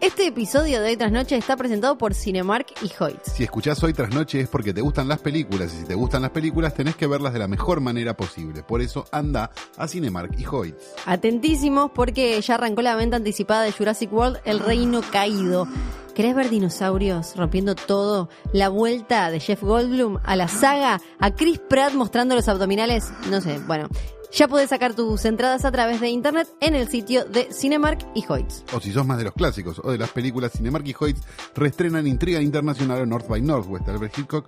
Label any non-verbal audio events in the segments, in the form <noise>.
Este episodio de Hoy Tras Noche está presentado por Cinemark y Hoyts. Si escuchás Hoy Tras Noche es porque te gustan las películas y si te gustan las películas tenés que verlas de la mejor manera posible. Por eso anda a Cinemark y Hoyts. Atentísimos porque ya arrancó la venta anticipada de Jurassic World El Reino Caído. ¿Querés ver dinosaurios rompiendo todo? La vuelta de Jeff Goldblum a la saga, a Chris Pratt mostrando los abdominales, no sé, bueno. Ya podés sacar tus entradas a través de internet en el sitio de Cinemark y Hoyts. O si sos más de los clásicos o de las películas, Cinemark y Hoyts reestrenan Intriga Internacional o North by Northwest de Albert Hitchcock.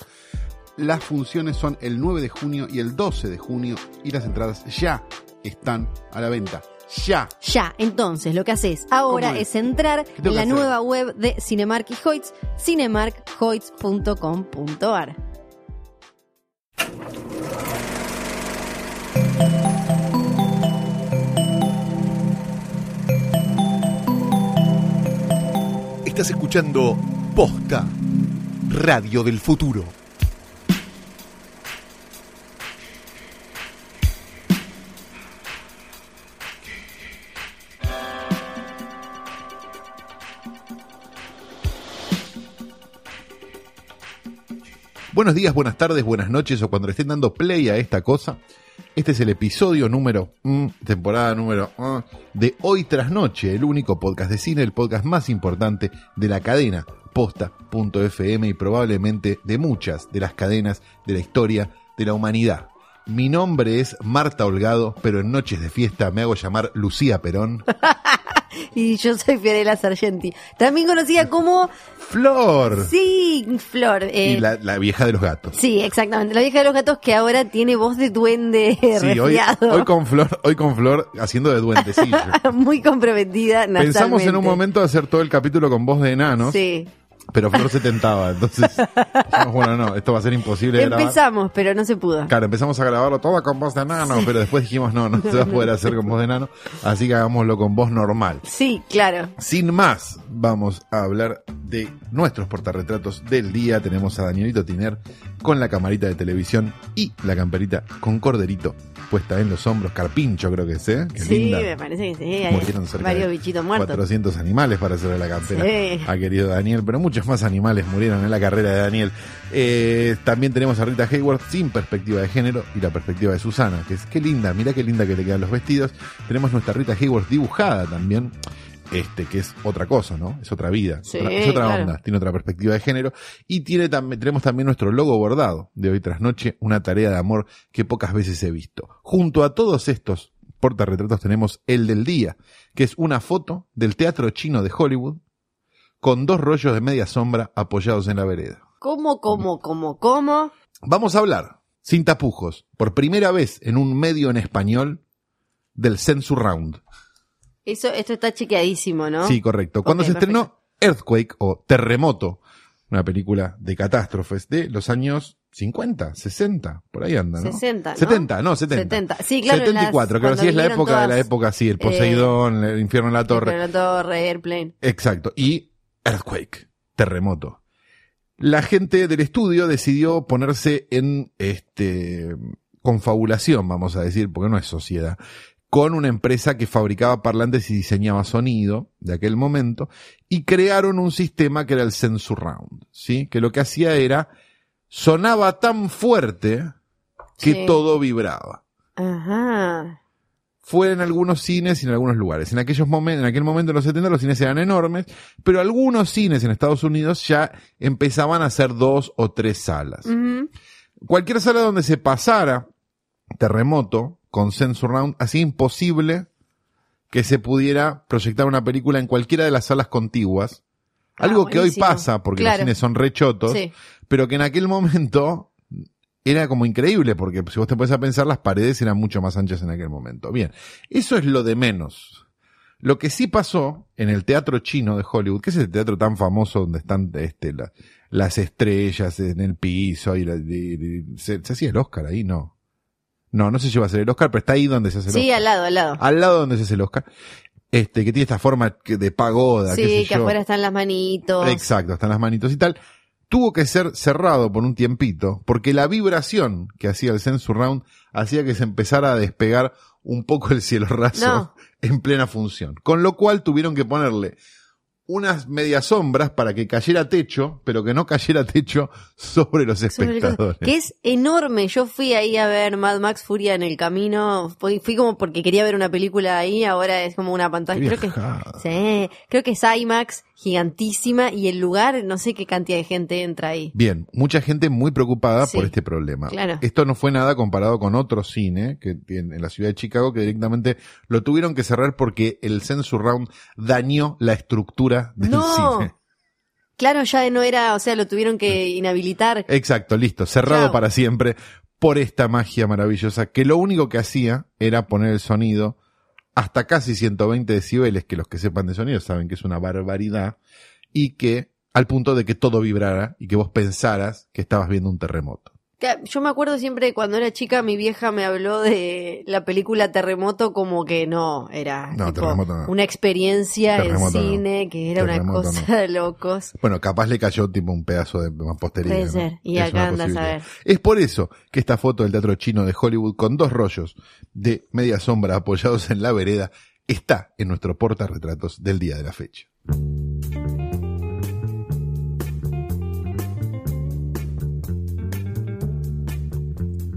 Las funciones son el 9 de junio y el 12 de junio y las entradas ya están a la venta. Ya. Ya, entonces lo que haces ahora ¿Cómo es? es? entrar en la nueva web de Cinemark y Hoyts, cinemarkhoyts.com.ar. Estás escuchando Posta, Radio del Futuro. Buenos días, buenas tardes, buenas noches o cuando le estén dando play a esta cosa. Este es el episodio número, mm, temporada número ah, de Hoy tras Noche, el único podcast de cine, el podcast más importante de la cadena posta.fm y probablemente de muchas de las cadenas de la historia de la humanidad. Mi nombre es Marta Holgado, pero en noches de fiesta me hago llamar Lucía Perón. <laughs> <laughs> Y yo soy Fiorella Sargenti, también conocida como Flor. Sí, Flor. eh, Y la, la vieja de los gatos. Sí, exactamente. La vieja de los gatos que ahora tiene voz de duende <laughs> Sí, hoy, con Flor, hoy con Flor haciendo de duendecillo. <laughs> Muy comprometida Pensamos en un momento hacer todo el capítulo con voz de enanos, Sí. Pero Flor se tentaba, entonces <laughs> dijimos, bueno, no, esto va a ser imposible de grabar. Empezamos, pero no se pudo. Claro, empezamos a grabarlo todo con voz de enano, pero después dijimos, no, no se va a poder hacer con voz de enano, así que hagámoslo con voz normal. Sí, claro. Sin más, vamos a hablar de nuestros portarretratos del día. Tenemos a Danielito Tiner con la camarita de televisión y la camperita con corderito puesta en los hombros. Carpincho creo que es, ¿eh? Qué sí, linda. me parece que sí. Murieron cerca varios bichitos muertos. 400 animales para hacerle la campera Sí. a querido Daniel, pero muchos más animales murieron en la carrera de Daniel. Eh, también tenemos a Rita Hayworth sin perspectiva de género y la perspectiva de Susana, que es qué linda, mira qué linda que le quedan los vestidos. Tenemos nuestra Rita Hayworth dibujada también. Este, que es otra cosa, ¿no? Es otra vida, Sí, otra- es otra claro. onda, tiene otra perspectiva de género. Y tiene también, tenemos también nuestro logo bordado de hoy tras noche, una tarea de amor que pocas veces he visto. Junto a todos estos portarretratos tenemos el del día, que es una foto del teatro chino de Hollywood con dos rollos de media sombra apoyados en la vereda. ¿Cómo, cómo, cómo, cómo? Vamos a hablar, sin tapujos, por primera vez en un medio en español, del Censure Round. Eso, esto está chequeadísimo, ¿no? Sí, correcto. Cuando se estrenó Earthquake o Terremoto, una película de catástrofes de los años 50, 60, por ahí anda, ¿no? 60, ¿no? 70, no, 70. 70. Sí, claro, en las- 74, claro, sí es la época de la época, sí, el Poseidón, el infierno en la torre. La torre, Airplane. Exacto. Y Earthquake, terremoto. La gente del estudio decidió ponerse en este confabulación, vamos a decir, porque no es sociedad, con una empresa que fabricaba parlantes y diseñaba sonido de aquel momento, y crearon un sistema que era el Censure Round, ¿sí? Que lo que hacía era, sonaba tan fuerte que Sí. todo vibraba Ajá. fue en algunos cines y en algunos lugares. En aquellos momentos, en aquel momento en los 70 los cines eran enormes, pero algunos cines en Estados Unidos ya empezaban a hacer dos o tres salas. Cualquier sala donde se pasara terremoto con Censor Round hacía imposible que se pudiera proyectar una película en cualquiera de las salas contiguas. Ah, Algo que hoy pasa porque los cines son rechotos, Sí. pero que en aquel momento era como increíble, porque si vos te pones a pensar, las paredes eran mucho más anchas en aquel momento. Bien, eso es lo de menos. Lo que sí pasó en el teatro chino de Hollywood, que es el teatro tan famoso donde están este, la- las estrellas en el piso, y, la- y- y- se, se hacía el Oscar ahí, no. No, no se lleva a hacer el Oscar, pero está ahí donde se hace el Sí, Oscar. al lado, al lado. Al lado donde se hace el Oscar. Este, que tiene esta forma de pagoda, qué sí, sé que yo. afuera están las manitos. Exacto, están las manitos y tal. Tuvo que ser cerrado por un tiempito, porque la vibración que hacía el Censure Round hacía que se empezara a despegar un poco el cielo raso No. <laughs> en plena función. Con lo cual tuvieron que ponerle unas medias sombras para que cayera techo, pero que no cayera techo sobre los espectadores. que es enorme. Yo fui ahí a ver Mad Max Furia en el camino. Fui, fui como porque quería ver una película ahí. Ahora es como una pantalla. Creo que, sí, creo que es IMAX gigantísima y el lugar, no sé qué cantidad de gente entra ahí. Bien, mucha gente muy preocupada Sí, por este problema. claro. Esto no fue nada comparado con otro cine que tiene en la ciudad de Chicago que directamente lo tuvieron que cerrar porque el Censure Round dañó la estructura del No. cine. Claro, ya no era, o sea, lo tuvieron que inhabilitar. Exacto, listo, cerrado Chao. para siempre por esta magia maravillosa que lo único que hacía era poner el sonido hasta casi 120 decibeles, que los que sepan de sonido saben que es una barbaridad, y que al punto de que todo vibrara y que vos pensaras que estabas viendo un terremoto. Yo me acuerdo siempre cuando era chica, mi vieja me habló de la película Terremoto como que no, era No, tipo Terremoto no. una experiencia Terremoto en no. cine, que era una cosa de locos. Bueno, capaz le cayó tipo un pedazo de mampostería. Puede ser, y Es acá una andás a ver. Es por eso que esta foto del teatro chino de Hollywood con dos rollos de media sombra apoyados en la vereda está en nuestro portarretratos del día de la fecha.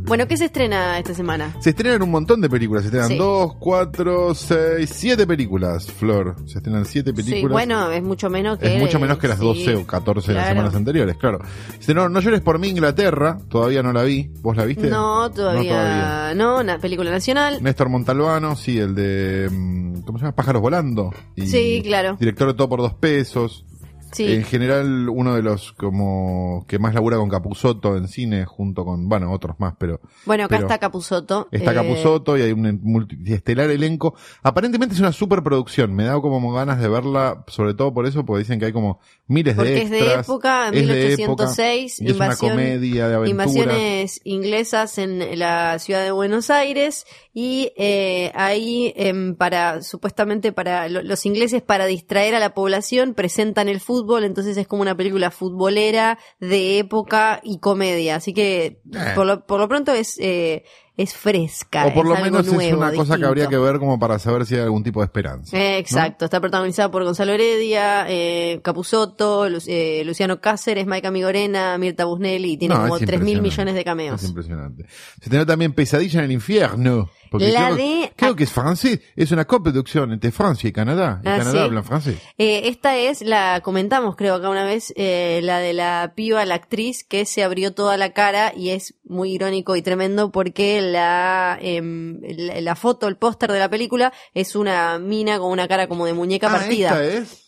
Bueno, ¿qué se estrena esta semana? Se estrenan un montón de películas, se estrenan Sí. dos, cuatro, seis, siete películas, Flor. Se estrenan siete películas. Sí, bueno, es mucho menos que... Es mucho menos que las sí, 12 o 14 de las semanas anteriores, claro. Dice, no, no llores por mí, Inglaterra. Todavía no la vi. ¿Vos la viste? No, todavía no, una película nacional. Néstor Montalbano, sí, el de. mm, ¿Cómo se llama? Pájaros Volando. Y Sí, claro. Director de Todo por Dos Pesos. Sí, En general, uno de los como que más labura con Capusotto en cine, junto con, bueno, otros más, pero bueno, acá pero está Capusotto. está eh, Capusotto y hay un multiestelar elenco. Aparentemente es una superproducción. Me da como ganas de verla, sobre todo por eso, porque dicen que hay como miles Porque de es de extras. época, es de 1806, época, y es una invasión- comedia de aventura. Invasiones inglesas en la ciudad de Buenos Aires y eh, ahí em, para supuestamente para lo- los ingleses para distraer a la población presentan el fútbol entonces es como una película futbolera de época y comedia así que Eh. por, lo, por lo pronto es eh, es fresca O por es lo algo menos es una cosa que habría que ver como para saber si hay algún tipo de esperanza. Eh, Exacto, está protagonizada por Gonzalo Heredia, eh, Capusotto, Lu- eh, Luciano Cáceres, Maika Migorena, Mirta Busnelli y tiene No, como es 3 mil millones de cameos. Es impresionante. Se tiene también Pesadilla en el infierno. Porque La creo, de- creo que es francés. Es una coproducción entre Francia y Canadá. Y Ah, Canadá ¿sí? hablan francés. Eh, esta es, la comentamos creo acá una vez, eh, la de la piba, la actriz, que se abrió toda la cara y es muy irónico y tremendo porque la, la, la foto, el póster de la película es una mina con una cara como de muñeca Ah, partida. esta es.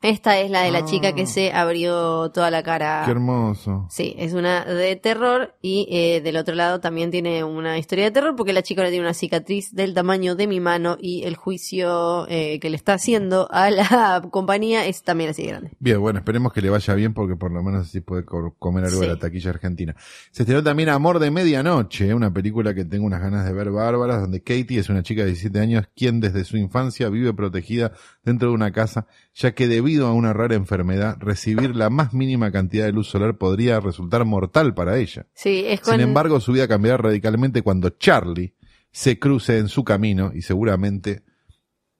Esta es la de la Ah. chica que se abrió toda la cara. Qué hermoso. Sí, es una de terror y eh, del otro lado también tiene una historia de terror porque la chica ahora tiene una cicatriz del tamaño de mi mano y el juicio eh, que le está haciendo a la <laughs> compañía es también así de grande. Bien, bueno, esperemos que le vaya bien porque por lo menos así puede co- comer algo de la taquilla argentina. Se estrenó también Amor de Medianoche, una película que tengo unas ganas de ver bárbaras, donde Katie es una chica de 17 años quien desde su infancia vive protegida dentro de una casa, ya que debido a una rara enfermedad, recibir la más mínima cantidad de luz solar podría resultar mortal para ella. Sí, es con... Sin embargo, su vida cambiará radicalmente cuando Charlie se cruce en su camino y seguramente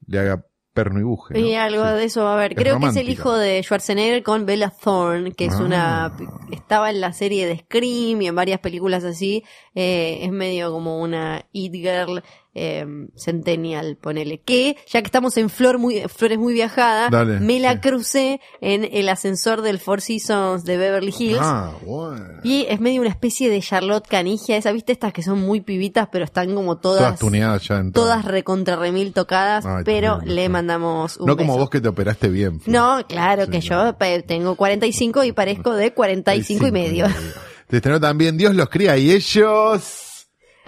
le haga perno y buje. ¿no? Y algo Sí. de eso va a haber. Es Creo que es el hijo de Schwarzenegger con Bella Thorne, que es Ah. una... Estaba en la serie de Scream y en varias películas así. Eh, es medio como una It Girl eh, Centennial, ponele. Que, ya que estamos en Flor muy, Flores muy viajada, Dale, me la sí. crucé en el ascensor del Four Seasons de Beverly Hills. Ah, bueno. Y es medio una especie de Charlotte Canigia, esa, viste, estas que son muy pibitas, pero están como Todas todas, tuneadas ya en todas recontra remil tocadas, Ay, pero le mandamos un No como vos que te operaste bien. Flor. No, claro Sí, que yo tengo 45 y parezco de 45 y medio. Te estrenó también Dios los cría y ellos.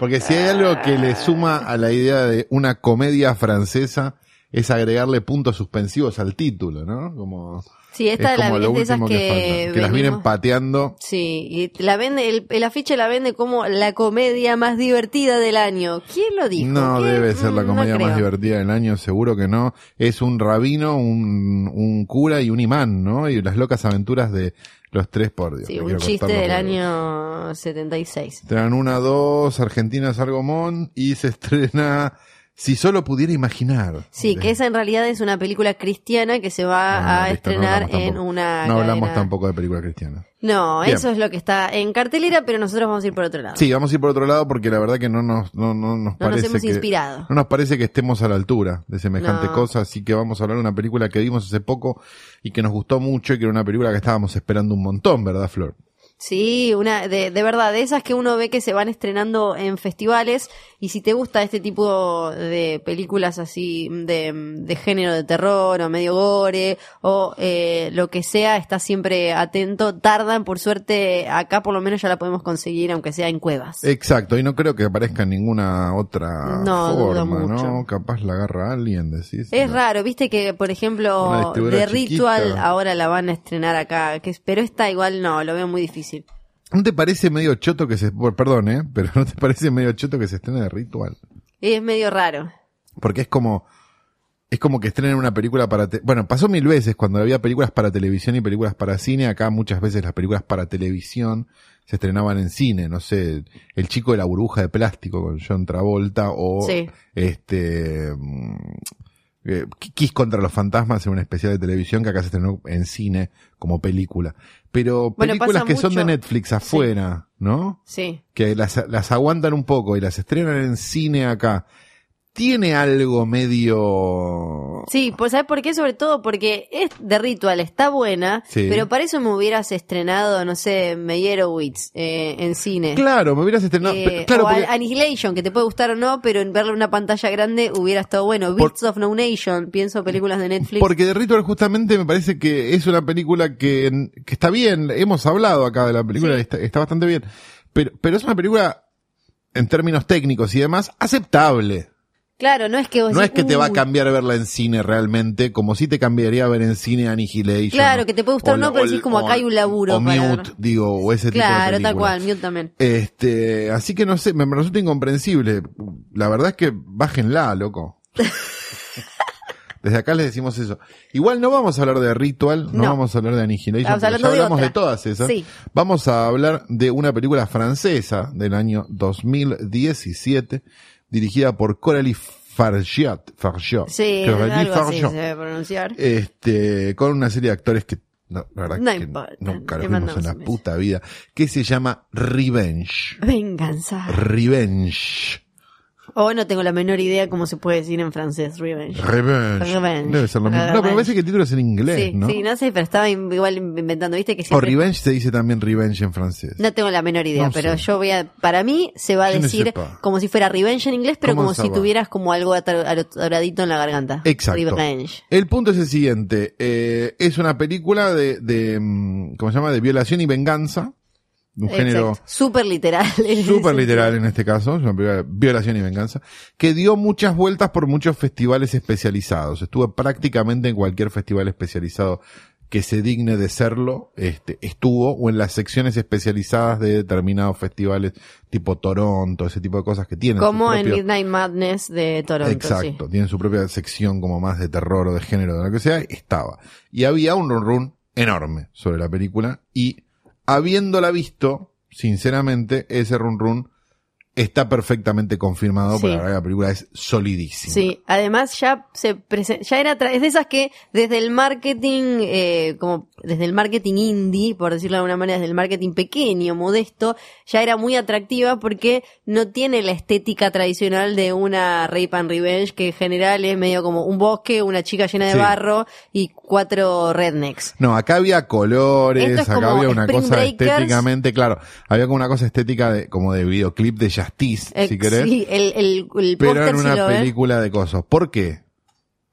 Porque si hay algo que le suma a la idea de una comedia francesa es agregarle puntos suspensivos al título, ¿no? Como Sí, esta es la, como lo es de esas último que, que, falta. Que las vienen pateando. Sí, y la vende, el, el afiche la vende como la comedia más divertida del año. ¿Quién lo dijo? No debe ser la Mm, no comedia más divertida del año, seguro que no. Es un rabino, un, un cura y un imán, ¿no? Y las locas aventuras de los tres por Dios. Sí, un chiste del año 76. Estrenan una, dos, Argentina Sargomón y se <laughs> estrena Si solo pudiera imaginar. Sí, que esa en realidad es una película cristiana que se va Ah, a listo, estrenar en una. No hablamos cadena. tampoco de película cristiana. No, Bien. eso es lo que está en cartelera, pero nosotros vamos a ir por otro lado. Sí, vamos a ir por otro lado porque la verdad que no nos, no, no nos No nos parece hemos que, inspirado. no nos parece que estemos a la altura de semejante cosa, así que vamos a hablar de una película que vimos hace poco y que nos gustó mucho y que era una película que estábamos esperando un montón, ¿verdad, Flor? Sí, una de, de verdad, de esas que uno ve que se van estrenando en festivales y si te gusta este tipo de películas así de, de género de terror o medio gore o eh, lo que sea, estás siempre atento. Tardan, por suerte, acá por lo menos ya la podemos conseguir, aunque sea en cuevas. Exacto, y no creo que aparezca en ninguna otra No, forma, ¿no? Capaz la agarra alguien, decís. Es No. raro, viste que por ejemplo The Ritual ahora la van a estrenar acá, que, pero esta igual no, lo veo muy difícil. ¿No te parece medio choto que se... Perdón, ¿eh? Pero ¿no te parece medio choto que se estrene de Ritual? Es medio raro. Porque es como, es como que estrenen una película para, te- bueno, pasó mil veces cuando había películas para televisión y películas para cine, acá muchas veces las películas para televisión se estrenaban en cine, no sé, El chico de la burbuja de plástico con John Travolta o Sí. este mm, eh, Kiss contra los fantasmas en un especial de televisión que acá se estrenó en cine como película. Pero películas que son de Netflix afuera, ¿no? Sí. que las, las aguantan un poco y las estrenan en cine acá, tiene algo medio... Sí, pues ¿sabes por qué? Sobre todo porque es de Ritual, está buena, Sí. pero para eso me hubieras estrenado, no sé, Meyerowitz eh, en cine. Claro, me hubieras estrenado... Eh, pero- claro, o porque- Annihilation, que te puede gustar o no, pero en verlo en una pantalla grande hubiera estado bueno. Por- Beats of No Nation, pienso películas de Netflix. porque The Ritual justamente me parece que es una película que, que está bien, hemos hablado acá de la película, Sí. está, está bastante bien, pero, pero es una película, en términos técnicos y demás, aceptable. Claro, no es que vos No es que te va a "Uy". cambiar verla en cine realmente, como si te cambiaría ver en cine Annihilation. Claro, que te puede gustar o no, pero decís como o- acá hay un laburo O para Mute, ver. digo, o ese tipo de Claro, tal cual, Mute también. Este, así que no sé, me, me resulta incomprensible. La verdad es que bájenla, loco. <laughs> Desde acá les decimos eso. Igual no vamos a hablar de Ritual, no, No. vamos a hablar de Annihilation, ya de hablamos otra. de todas esas. Sí. Vamos a hablar de una película francesa del año 2017, dirigida por Coralie Fargiat. Fargiat. Sí, Coralie Fargiat. se debe pronunciar. Este, con una serie de actores que no, la verdad No que importa, nunca los vimos en la puta vida, que se llama Revenge. Venganza. Revenge. O no tengo la menor idea cómo se puede decir en francés, revenge. Revenge. Revenge. Debe ser lo mismo. No, pero Revenge. parece que el título es en inglés, sí, ¿no? sí, no sé, pero estaba igual inventando, viste que O siempre... revenge se dice también revenge en francés. No tengo la menor idea, No pero sé. yo voy a, para mí se va a decir como si fuera revenge en inglés, pero ¿Cómo como si va? tuvieras como algo ator- atoradito en la garganta. Exacto. Revenge. El punto es el siguiente. eh, es una película de, de, mm, ¿cómo se llama? De violación y venganza. Un género. Súper literal. súper literal en este caso, es una película de violación y venganza, que dio muchas vueltas por muchos festivales especializados. Estuvo prácticamente en cualquier festival especializado que se digne de serlo, este, estuvo, o en las secciones especializadas de determinados festivales, tipo Toronto, ese tipo de cosas que tienen. Como en Midnight Madness de Toronto. Exacto, tienen su propia sección como más de terror o de género, de lo que sea, estaba. Y había un run run enorme sobre la película y habiéndola visto, sinceramente, ese run run está perfectamente confirmado, Sí. la película es solidísima. Sí, además ya se ya era es de esas que desde el marketing eh, como desde el marketing indie, por decirlo de alguna manera, desde el marketing pequeño, modesto, ya era muy atractiva porque no tiene la estética tradicional de una Rape and Revenge que en general es medio como un bosque, una chica llena de Sí. barro y cuatro rednecks. No, acá había colores, es acá había una Spring cosa Breakers. estéticamente, claro, había como una cosa estética de, como de videoclip de Justice, Eh, si querés, sí, el, el, el pero en si una ves. película de cosas. ¿Por qué?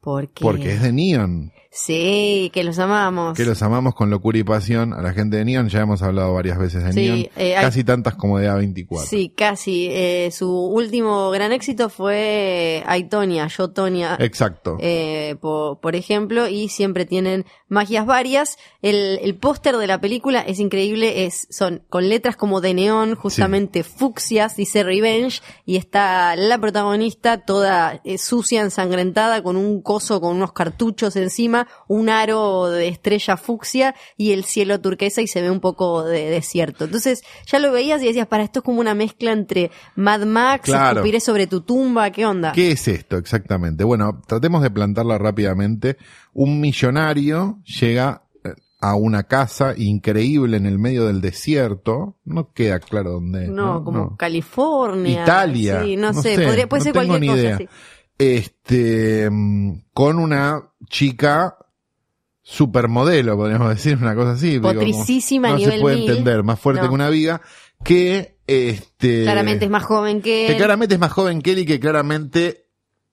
Porque, Porque es de Neon. Sí, que los amamos. que los amamos con locura y pasión a la gente de Neon. Ya hemos hablado varias veces de Sí, Neon, eh, hay- casi tantas como de A24. Sí, casi. Eh, su último gran éxito fue Aitonia, Yo Tonia, Exacto. eh, po- por, ejemplo, y siempre tienen magias varias. El, el póster de la película es increíble, es son con letras como de neón, justamente fucsias, dice Revenge, y está la protagonista toda eh, sucia, ensangrentada, con un coso, con unos cartuchos encima, un aro de estrella fucsia y el cielo turquesa y se ve un poco de desierto. Entonces ya lo veías y decías, para esto es como una mezcla entre Mad Max, Claro. Escupiré sobre tu tumba, ¿qué onda? ¿Qué es esto exactamente? Bueno, tratemos de plantarla rápidamente. Un millonario llega eh, a una casa increíble en el medio del desierto. No queda claro dónde. No, No, como No. California. Italia. Sí, no, sé, podría, puede ser tengo cualquier ni cosa. idea. sí. Este, mm, con una chica supermodelo, podríamos <laughs> decir, una cosa así. digo, Potricísima a no se nivel puede mil. entender, más fuerte No. que una viga, que este Claramente es más joven que que él. claramente es más joven que él y que claramente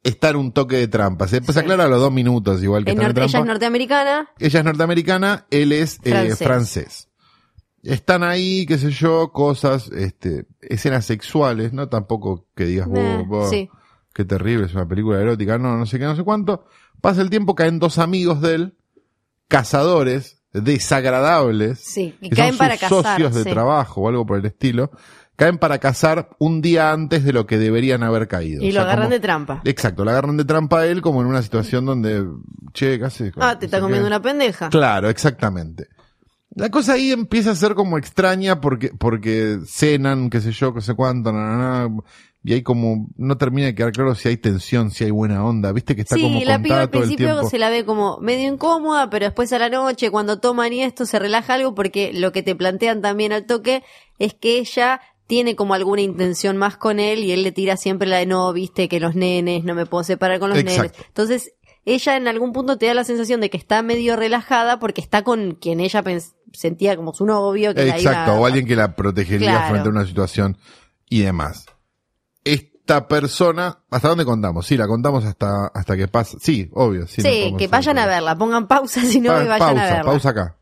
está en un toque de trampa. Se después Sí. aclara a los dos minutos, igual que Es está en norte- ella es norteamericana. Ella es norteamericana, él es eh, Francés. Están ahí, qué sé yo, cosas, este, escenas sexuales, ¿no? Tampoco que digas, Eh, "Oh, oh, sí. Qué terrible, es una película erótica, no, no sé qué, no sé cuánto. Pasa el tiempo, caen dos amigos de él, cazadores, desagradables, Sí, y que caen son para sus cazar. socios de sí. trabajo o algo por el estilo, caen para cazar un día antes de lo que deberían haber caído. Y O lo agarran como- de trampa. Exacto, la agarran de trampa a él como en una situación donde, che, ¿qué haces? Ah, te está comiendo una pendeja. Claro, exactamente. La cosa ahí empieza a ser como extraña porque, porque cenan, qué sé yo, qué sé cuánto, na, na, na, y hay como, no termina de quedar claro si hay tensión, si hay buena onda, viste que está como Sí, la piba al principio se la ve como medio incómoda, pero después a la noche, cuando toman y esto, se relaja algo, porque lo que te plantean también al toque es que ella tiene como alguna intención más con él y él le tira siempre la de no, viste que los nenes, no me puedo separar con los Exacto. nenes. Entonces, ella en algún punto te da la sensación de que está medio relajada porque está con quien ella sentía como su novio. Que la Exacto, iba- o alguien que la protegería Claro. frente a una situación y demás. Esta persona, ¿hasta dónde contamos? Sí, la contamos hasta, hasta que pasa. Sí, obvio. Sí, Sí, <laughs> que vayan a verla, pongan pausa si no Pa- y vayan pausa, a verla. pausa acá.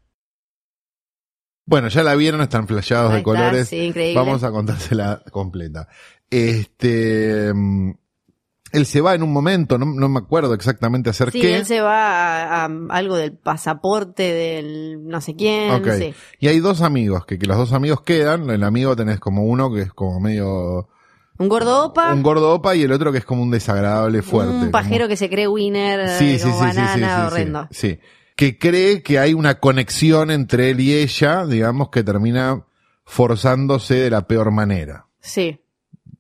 Bueno, ya la vieron, están flasheados de está, colores. sí, increíble. Vamos a contársela completa. Este, mm, él se va en un momento, no, no me acuerdo exactamente hacer Sí, qué. él se va a, a algo del pasaporte del no sé quién. Ok. sí. Y hay dos amigos, que, que los dos amigos quedan. El amigo tenés como uno que es como medio Un gordo opa, un gordo opa y el otro que es como un desagradable fuerte. un como- pajero que se cree winner, Sí, eh, sí, como sí, sí, sí, banana, horrendo. sí. Que cree que hay una conexión entre él y ella, digamos, que termina forzándose de la peor manera. Sí.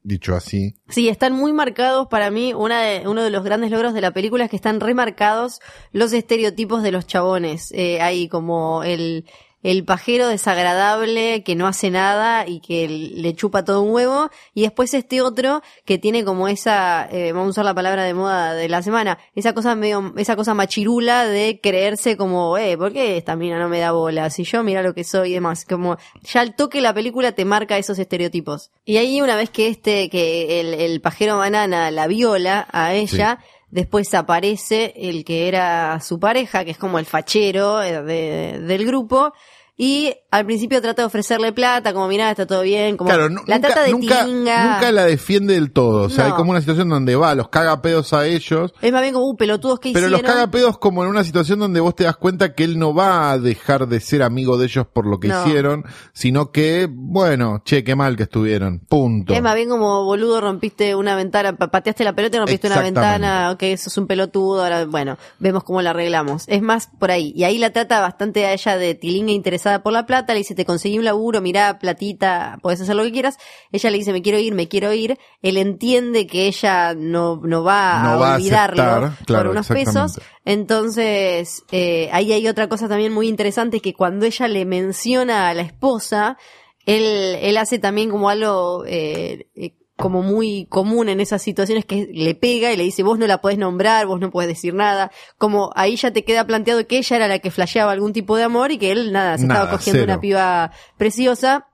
Dicho así. Sí, están muy marcados para mí. Una de, uno de los grandes logros de la película es que están remarcados los estereotipos de los chabones. Eh, hay como el, el pajero desagradable que no hace nada y que le chupa todo un huevo. Y después este otro que tiene como esa, eh, vamos a usar la palabra de moda de la semana, esa cosa medio, esa cosa machirula de creerse como, eh, ¿por qué esta mina no me da bola? Si yo mira lo que soy y demás. Como, ya al toque la película te marca esos estereotipos. Y ahí una vez que este, que el, el pajero banana la viola a ella, Después aparece el que era su pareja, que es como el fachero eh, de- del grupo. Y al principio trata de ofrecerle plata, como mirá, está todo bien, como Claro, la nunca, trata de nunca, nunca la defiende del todo. O sea, No. hay como una situación donde va, los caga pedos a ellos. Es más bien como, uh, pelotudos que Pero los hicieron. caga pedos como en una situación donde vos te das cuenta que él no va a dejar de ser amigo de ellos por lo que No. hicieron, sino que, bueno, che, qué mal que estuvieron. Punto. Es más bien como, boludo, rompiste una ventana, pa- pateaste la pelota y rompiste una ventana, ok, eso es un pelotudo, ahora, bueno, vemos cómo la arreglamos. Es más por ahí. Y ahí la trata bastante a ella de tilinga interesada por la plata, le dice, te conseguí un laburo, mirá, platita, puedes hacer lo que quieras. Ella le dice, me quiero ir, me quiero ir. Él entiende que ella no, no va No a va a olvidarlo aceptar, claro, por unos pesos. Entonces, eh, ahí hay otra cosa también muy interesante que cuando ella le menciona a la esposa, él, él hace también como algo eh, eh, como muy común en esas situaciones que le pega y le dice, vos no la podés nombrar, vos no podés decir nada. Como ahí ya te queda planteado que ella era la que flasheaba algún tipo de amor y que él nada, se Nada, estaba cogiendo cero. una piba preciosa.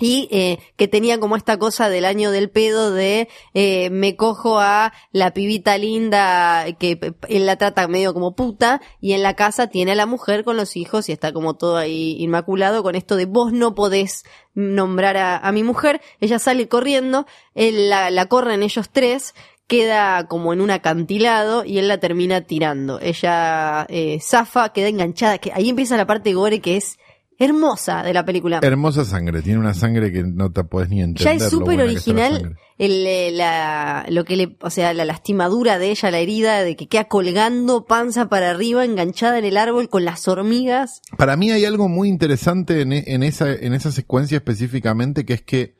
Y eh, que tenía como esta cosa del año del pedo de eh, me cojo a la pibita linda que él la trata medio como puta y en la casa tiene a la mujer con los hijos y está como todo ahí inmaculado con esto de vos no podés nombrar a, a mi mujer. Ella sale corriendo, él la, la corren ellos tres queda como en un acantilado y él la termina tirando. Ella eh, zafa, queda enganchada, que ahí empieza la parte gore que es hermosa de la película. Hermosa sangre, tiene una sangre que no te podés ni entender. Ya es súper original el, eh, la, lo que le, o sea, la lastimadura de ella, la herida de que queda colgando panza para arriba, enganchada en el árbol con las hormigas. Para mí hay algo muy interesante en, e- en esa, en esa secuencia específicamente, que es que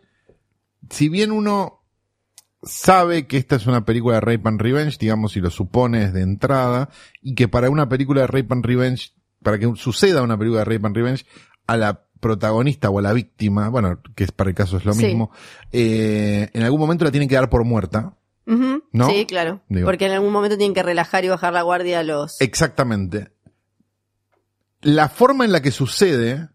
si bien uno sabe que esta es una película de Rape and Revenge, digamos, si lo supones de entrada, y que para una película de Rape and Revenge, para que suceda una película de Rape and Revenge, a la protagonista o a la víctima, bueno, que es para el caso es lo Sí. mismo, eh, en algún momento la tienen que dar por muerta. ¿No? Sí, claro. Digo. Porque en algún momento tienen que relajar y bajar la guardia a los... Exactamente. La forma en la que sucede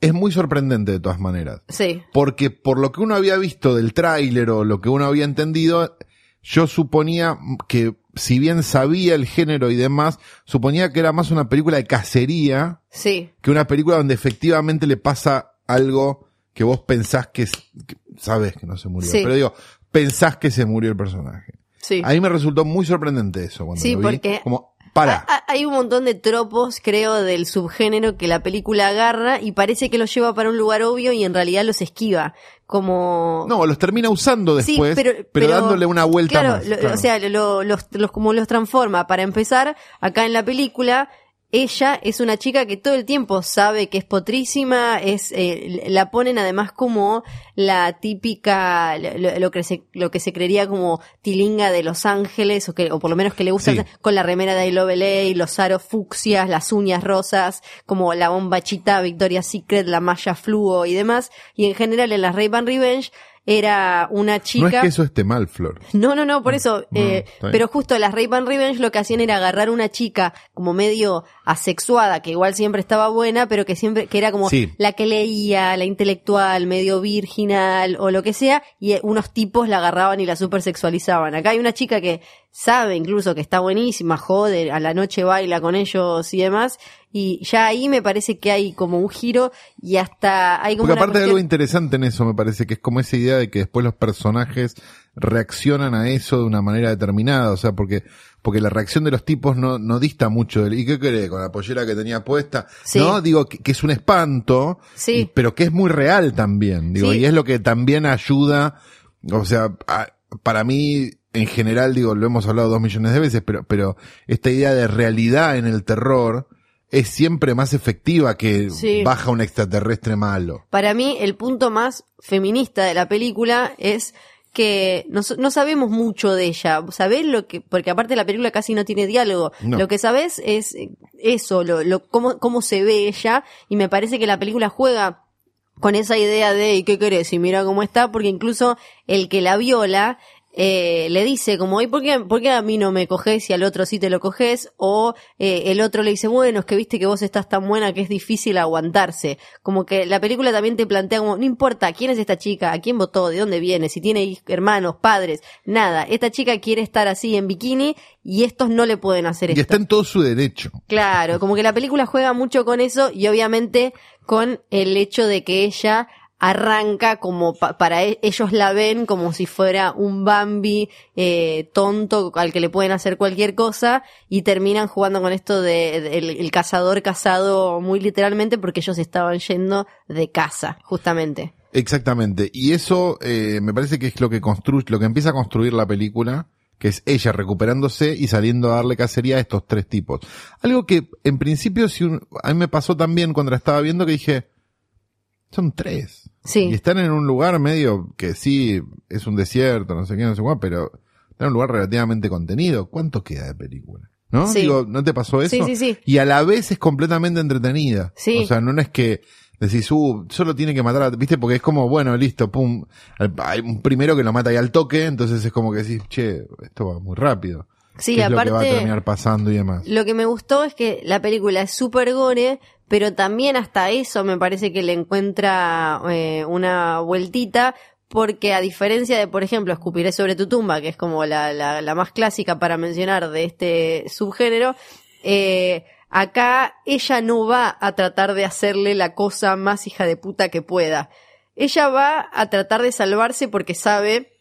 es muy sorprendente de todas maneras. Sí, Porque por lo que uno había visto del tráiler o lo que uno había entendido, yo suponía que si bien sabía el género y demás, suponía que era más una película de cacería sí. que una película donde efectivamente le pasa algo que vos pensás que, que sabes que no se murió. Sí. Pero digo, pensás que se murió el personaje. Sí. A mí me resultó muy sorprendente eso cuando Sí, lo vi. porque- Como, para. Ha- Hay un montón de tropos, creo, del subgénero que la película agarra y parece que los lleva para un lugar obvio y en realidad los esquiva. Como... No, los termina usando Sí, después, pero, dándole una vuelta claro, más. lo- claro. O sea, lo- los, los, como los transforma. Para empezar, acá en la película, ella es una chica que todo el tiempo sabe que es potrísima, es, eh, la ponen además como la típica, lo, lo que se, lo que se creería como tilinga de Los Ángeles, o que, o por lo menos que le gusta, Sí. con la remera de I Love LA, los aros fucsias, las uñas rosas, como la bombachita Victoria's Secret, la malla fluo y demás. Y en general en las Ray Ban Revenge, era una chica. No es que eso esté mal, Flor. No, no, no, por eso. No, eh, pero justo las Rape and Revenge lo que hacían era agarrar una chica como medio asexuada, que igual siempre estaba buena, pero que siempre, que era como Sí. la que leía, la intelectual, medio virginal o lo que sea, y eh, unos tipos la agarraban y la super sexualizaban. Acá hay una chica que sabe incluso que está buenísima, jode, a la noche baila con ellos y demás, y ya ahí me parece que hay como un giro y hasta hay como Porque aparte hay algo cuestión- interesante en eso, me parece, que es como esa idea de que después los personajes reaccionan a eso de una manera determinada, o sea, porque, porque la reacción de los tipos no, no dista mucho del, ¿y qué cree? Con la pollera que tenía puesta, Sí. ¿no? Digo, que, que es un espanto, Sí. y- pero que es muy real también, digo, Sí. y es lo que también ayuda, o sea, a- para mí, en general, digo, lo hemos hablado dos millones de veces, pero, pero esta idea de realidad en el terror, es siempre más efectiva que Sí. baja un extraterrestre malo. Para mí, el punto más feminista de la película es que no, no sabemos mucho de ella. ¿Sabés lo que? Porque aparte la película casi no tiene diálogo. No. Lo que sabés es eso, lo, lo, cómo, cómo se ve ella. Y me parece que la película juega con esa idea de ¿y qué querés? Y mira cómo está, porque incluso el que la viola eh, le dice como ¿y por qué, por qué a mí no me coges y al otro sí te lo coges? O eh, el otro le dice bueno, es que viste que vos estás tan buena que es difícil aguantarse. Como que la película también te plantea como no importa quién es esta chica, a quién votó, de dónde viene, si tiene hermanos, padres, nada. Esta chica quiere estar así en bikini y estos no le pueden hacer Y esto. está en todo su derecho. Claro, como que la película juega mucho con eso y obviamente con el hecho de que ella arranca como pa- para e- ellos la ven como si fuera un Bambi eh, tonto al que le pueden hacer cualquier cosa y terminan jugando con esto de, el cazador casado muy literalmente porque ellos estaban yendo de casa justamente. Exactamente. Y eso eh, me parece que es lo que construye, lo que empieza a construir la película, que es ella recuperándose y saliendo a darle cacería a estos tres tipos. Algo que en principio si un- a mí me pasó también cuando la estaba viendo que dije, son tres. Sí. Y están en un lugar medio que sí es un desierto, no sé qué, no sé cuál, pero están en un lugar relativamente contenido. ¿Cuánto queda de película? ¿No? Sí. Digo, ¿no te pasó eso? Sí, sí, sí. Y a la vez es completamente entretenida. Sí. O sea, no es que decís, uh, solo tiene que matar a, viste, porque es como, bueno, listo, pum. Hay un primero que lo mata ahí al toque, entonces es como que decís, che, esto va muy rápido. Sí, ¿Qué es lo que va a aparte- terminar pasando y demás? Lo que me gustó es que la película es súper gore, pero también hasta eso me parece que le encuentra eh, una vueltita, porque a diferencia de, por ejemplo, Escupiré sobre tu tumba, que es como la, más clásica para mencionar de este subgénero, eh, acá ella no va a tratar de hacerle la cosa más hija de puta que pueda. Ella va a tratar de salvarse porque sabe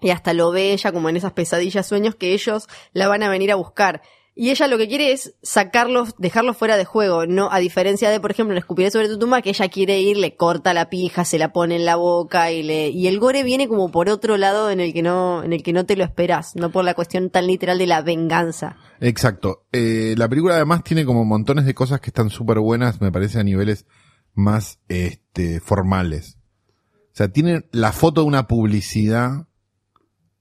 y hasta lo ve ella como en esas pesadillas sueños que ellos la van a venir a buscar. Y ella lo que quiere es sacarlos, dejarlos fuera de juego, no a diferencia de, por ejemplo, en Escupiré sobre tu tumba, que ella quiere ir, le corta la pija, se la pone en la boca y le y el gore viene como por otro lado en el que no en el que no te lo esperas, no por la cuestión tan literal de la venganza. Exacto. Eh, la película además tiene como montones de cosas que están súper buenas, me parece, a niveles más este, formales. O sea, tiene la foto de una publicidad,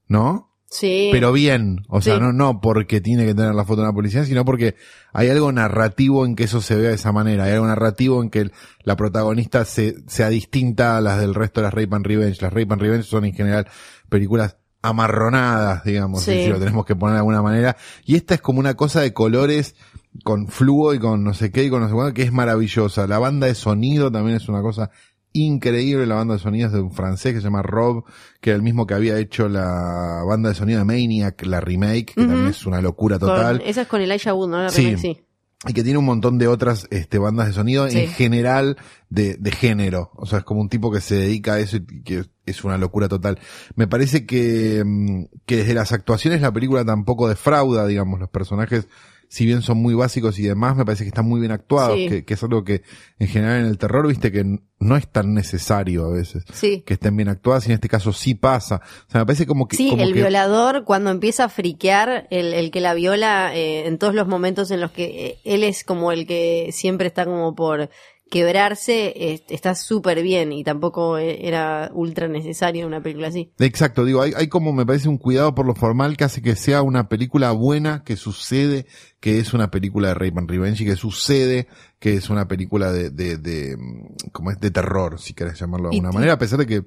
¿no? Sí. Pero bien. O sea, Sí. no, no porque tiene que tener la foto de una publicidad, sino porque hay algo narrativo en que eso se vea de esa manera. Hay algo narrativo en que la protagonista se, sea distinta a las del resto de las Rape and Revenge. Las Rape and Revenge son en general películas amarronadas, digamos, Sí. si lo tenemos que poner de alguna manera. Y esta es como una cosa de colores con fluo y con no sé qué y con no sé cuánto, que es maravillosa. La banda de sonido también es una cosa increíble. La banda de sonido es de un francés que se llama Rob, que era el mismo que había hecho la banda de sonido de Maniac, la remake, que también es una locura Con- total. esa es con Elijah Wood, ¿no? La Sí. remake, sí. Y que tiene un montón de otras este, bandas de sonido Sí. en general de, de género. O sea, es como un tipo que se dedica a eso y que es una locura total. Me parece que, mm, que desde las actuaciones la película tampoco defrauda, digamos, los personajes, si bien son muy básicos y demás, me parece que están muy bien actuados, Sí. que, que es algo que en general en el terror, viste, que no es tan necesario a veces Sí. que estén bien actuadas y en este caso sí pasa. O sea, me parece como que... Sí, como el que- violador cuando empieza a friquear, el, el que la viola, eh, en todos los momentos en los que eh, él es como el que siempre está como por quebrarse, eh, está súper bien y tampoco eh, era ultra necesario en una película así. Exacto, digo, hay, hay como me parece un cuidado por lo formal que hace que sea una película buena, que sucede que es una película de Rape and Revenge y que sucede que es una película de, de, de, mm, como es de terror, si querés llamarlo de alguna manera, a pesar de que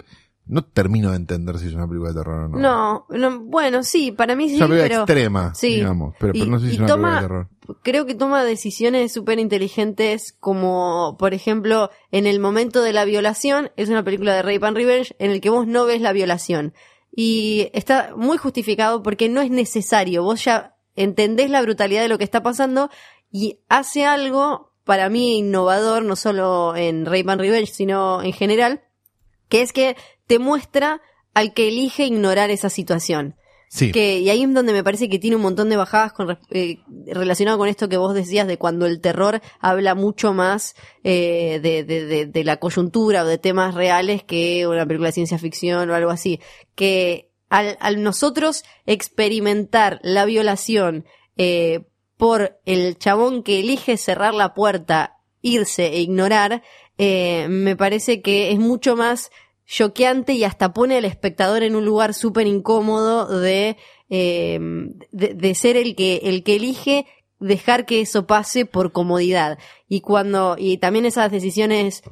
no termino de entender si es una película de terror o no. No, no, bueno, sí, para mí es sí, una película pero extrema, sí. digamos, pero, pero no sé si es una toma- película de terror. creo que toma decisiones súper inteligentes como, por ejemplo, en el momento de la violación, es una película de Rape and Revenge en el que vos no ves la violación. Y está muy justificado porque no es necesario, vos ya entendés la brutalidad de lo que está pasando y hace algo para mí innovador, no solo en Rape and Revenge, sino en general, que es que te muestra al que elige ignorar esa situación. Sí, Que, y ahí es donde me parece que tiene un montón de bajadas con, eh, relacionado con esto que vos decías de cuando el terror habla mucho más eh, de, de, de, de la coyuntura o de temas reales que una película de ciencia ficción o algo así. Que al, al nosotros experimentar la violación eh, por el chabón que elige cerrar la puerta, irse e ignorar, me parece que es mucho más choqueante y hasta pone al espectador en un lugar súper incómodo de, eh, de, de ser el que, el que elige dejar que eso pase por comodidad. Y cuando, y también esas decisiones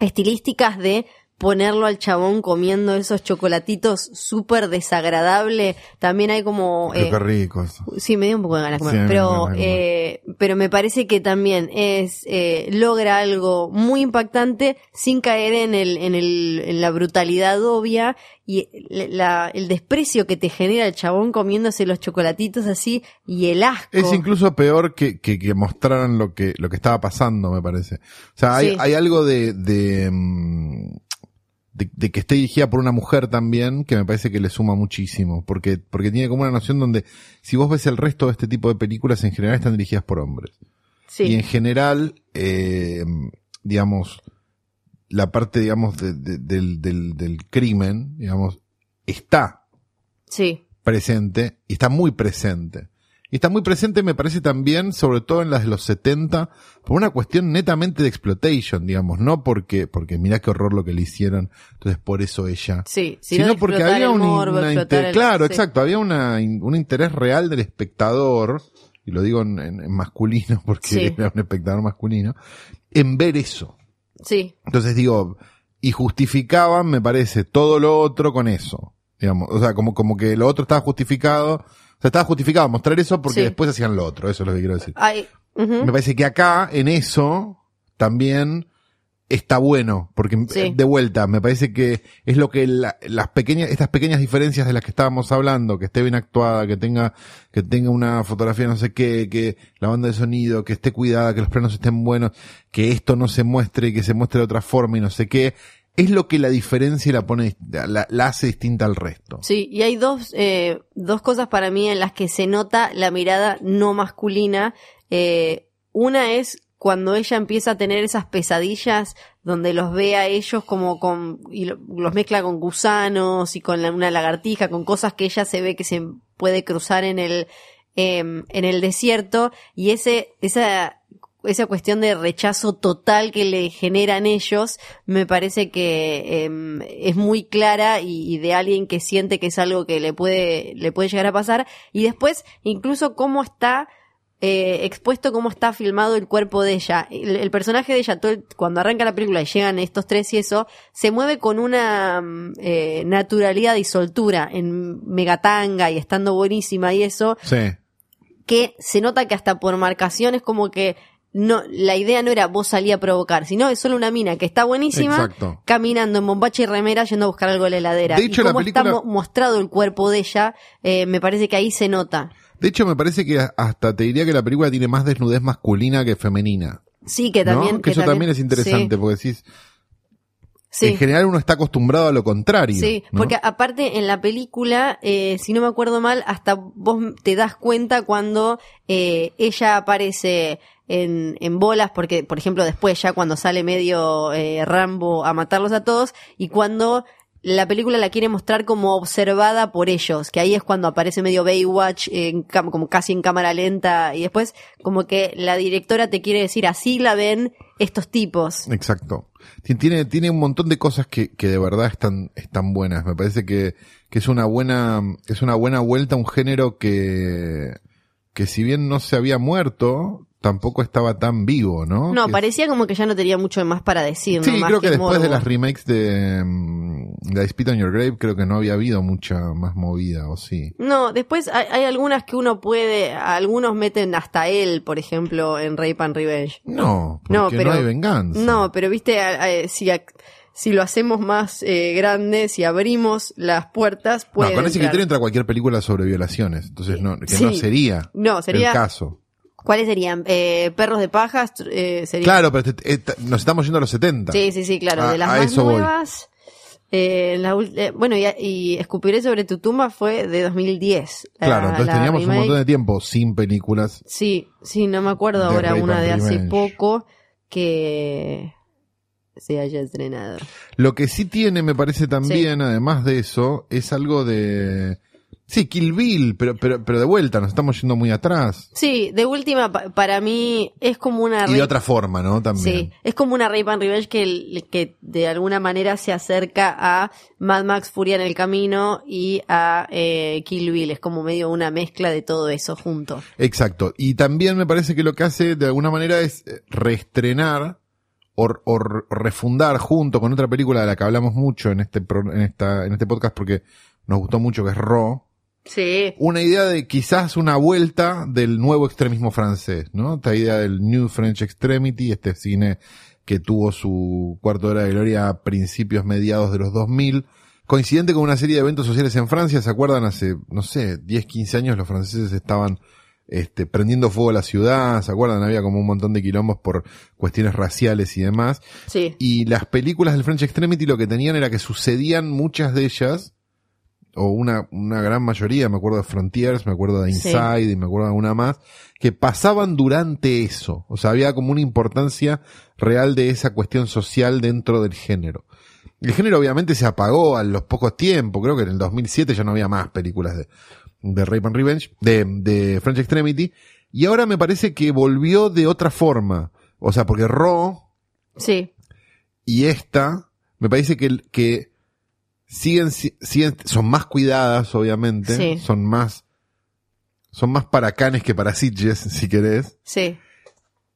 estilísticas de ponerlo al chabón comiendo esos chocolatitos súper desagradable, también hay como... Eh, qué rico eso. Sí, me dio un poco de ganas comer, Sí, pero, eh, pero me parece que también es, eh, logra algo muy impactante sin caer en el, en el, en la brutalidad obvia y la, el desprecio que te genera el chabón comiéndose los chocolatitos así y el asco. Es incluso peor que, que, que mostraran lo que, lo que estaba pasando, me parece. O sea, hay, Sí. hay algo de, de, mm, de, de que esté dirigida por una mujer también, que me parece que le suma muchísimo, porque, porque tiene como una noción donde, si vos ves el resto de este tipo de películas, en general están dirigidas por hombres. sí. Y en general, eh, digamos, la parte, digamos, de- de- del, del, del crimen, digamos, está sí, presente y está muy presente. Y está muy presente, me parece también, sobre todo en las de los 70, por una cuestión netamente de exploitation, digamos, no porque, porque mira qué horror lo que le hicieron, entonces por eso ella. sí. Sino, porque había un, morbo, una explotar inter- el- claro, sí. exacto, había una, un interés real del espectador, y lo digo en, en- en masculino <laughs> porque Sí. era un espectador masculino, en ver eso. Sí, Entonces digo, y justificaban, me parece, todo lo otro con eso. Digamos, o sea, como, como que lo otro estaba justificado. Sea, estaba justificado mostrar eso porque Sí. después hacían lo otro. Eso es lo que quiero decir. Ay. Me parece que acá, en eso, también está bueno. Porque, Sí. eh, de vuelta, me parece que es lo que la- las pequeñas, estas pequeñas diferencias de las que estábamos hablando, que esté bien actuada, que tenga, que tenga una fotografía no sé qué, que la banda de sonido, que esté cuidada, que los planos estén buenos, que esto no se muestre y que se muestre de otra forma y no sé qué, es lo que la diferencia la pone, la, la hace distinta al resto. Sí, y hay dos, eh, dos cosas para mí en las que se nota la mirada no masculina. Eh, una es cuando ella empieza a tener esas pesadillas donde los ve a ellos como con, y lo- los mezcla con gusanos y con una lagartija, con cosas que ella se ve que se puede cruzar en el, em, en el desierto, y ese, esa, esa cuestión de rechazo total que le generan ellos, me parece que em, es muy clara y, y de alguien que siente que es algo que le puede, le puede llegar a pasar, y después, incluso cómo está eh, expuesto cómo está filmado el cuerpo de ella. El, el personaje de ella, todo el- cuando arranca la película y llegan estos tres y eso, se mueve con una mm, eh, naturalidad y soltura en megatanga y estando buenísima y eso, Sí. que se nota que hasta por marcaciones como que no, la idea no era vos salí a provocar, sino es solo una mina que está buenísima Exacto. caminando en bombacha y remera yendo a buscar algo a la heladera. De hecho, y está película- mo- mostrado el cuerpo de ella, eh, me parece que ahí se nota. De hecho, me parece que hasta te diría que la película tiene más desnudez masculina que femenina. Sí, que ¿no? también. que, eso también, es interesante, sí, porque decís, sí. en general uno está acostumbrado a lo contrario. Sí, ¿no? porque aparte en la película, eh, si no me acuerdo mal, hasta vos te das cuenta cuando eh, ella aparece en, en bolas, porque por ejemplo después ya cuando sale medio eh, Rambo a matarlos a todos, y cuando la película la quiere mostrar como observada por ellos, que ahí es cuando aparece medio Baywatch, en como casi en cámara lenta, y después como que la directora te quiere decir, así la ven estos tipos. Exacto. Ti- Tiene, tiene un montón de cosas que, que de verdad están, están buenas. Me parece que, que es una buena, es una buena vuelta a un género que, que si bien no se había muerto, tampoco estaba tan vivo, ¿no? No, Que- parecía como que ya no tenía mucho más para decir. ¿no? Sí, Más creo que, después de las remakes de, mm, de I Spit on Your Grave, creo que no había habido mucha más movida, o sí. No, después hay, hay algunas que uno puede, algunos meten hasta él, por ejemplo, en Rape and Revenge. No, porque No, no, pero- hay venganza. No, pero viste, a- a- si, ac- si lo hacemos más eh, grande, si abrimos las puertas, No, puede con ese entrar. criterio entra cualquier película sobre violaciones. Entonces, no, que Sí. no sería, No, sería, el caso. ¿Cuáles serían? Eh, perros de pajas, eh, sería. Claro, pero este- este- nos estamos yendo a los 70. Sí, sí, sí, claro. A- de las más nuevas. eh, la eh, bueno, y, y Escupiré sobre tu tumba fue de 2010. la- Claro, entonces la teníamos un montón de tiempo sin películas. Sí, sí, no me acuerdo ahora Rape una de hace poco que se haya estrenado. Lo que sí tiene, me parece también, además de eso, es algo de... Sí, Kill Bill, pero, pero, pero de vuelta, nos estamos yendo muy atrás. Sí, de última, pa- para mí es como una... Y de otra forma, ¿no? También. Sí, es como una Rape and Revenge que, que de alguna manera se acerca a Mad Max Furia en el Camino y a eh, Kill Bill. Es como medio una mezcla de todo eso junto. Exacto. Y también me parece que lo que hace de alguna manera es eh, reestrenar o, o re- refundar junto con otra película de la que hablamos mucho en este, pro- en esta, en este podcast porque nos gustó mucho, que es Raw. Sí, Una idea de quizás una vuelta del nuevo extremismo francés, ¿no? Esta idea del New French Extremity, este cine que tuvo su cuarto hora de gloria a principios mediados de los 2000, coincidente con una serie de eventos sociales en Francia, ¿se acuerdan? Hace, no sé, 10, 15 años los franceses estaban este, prendiendo fuego a la ciudad, ¿se acuerdan? Había como un montón de quilombos por cuestiones raciales y demás. sí. Y las películas del French Extremity lo que tenían era que sucedían muchas de ellas, o una, una gran mayoría, me acuerdo de Frontiers, me acuerdo de Sí. Inside y me acuerdo de una más, que pasaban durante eso. O sea, había como una importancia real de esa cuestión social dentro del género. El género obviamente se apagó a los pocos tiempos, creo que en el 2007 ya no había más películas de, de Rape and Revenge, de, de French Extremity, y ahora me parece que volvió de otra forma. O sea, porque Raw Sí, y esta, me parece que, que siguen, si- siguen, son más cuidadas, obviamente. Sí. Son más, son más para canes que para sitges, si querés. sí.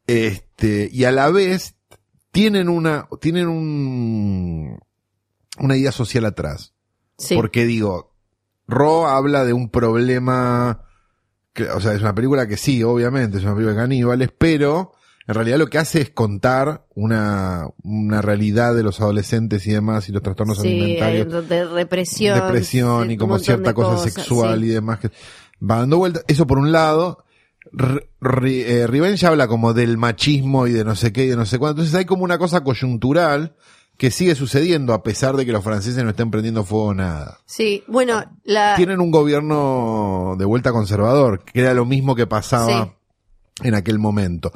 Este, y a la vez, tienen una, tienen un, una idea social atrás. Sí. Porque digo, Ro habla de un problema, que, o sea, es una película que sí, obviamente, es una película de caníbales, pero en realidad lo que hace es contar una, una realidad de los adolescentes y demás y los trastornos Sí, alimentarios, de represión. depresión y como cierta cosa cosas, sexual sí. y demás que va dando vueltas. Eso por un lado. R- Ri- eh, Revenge habla como del machismo y de no sé qué y de no sé cuánto. Entonces hay como una cosa coyuntural que sigue sucediendo a pesar de que los franceses no estén prendiendo fuego nada. Sí, bueno, la... Tienen un gobierno de vuelta conservador, que era lo mismo que pasaba en aquel momento.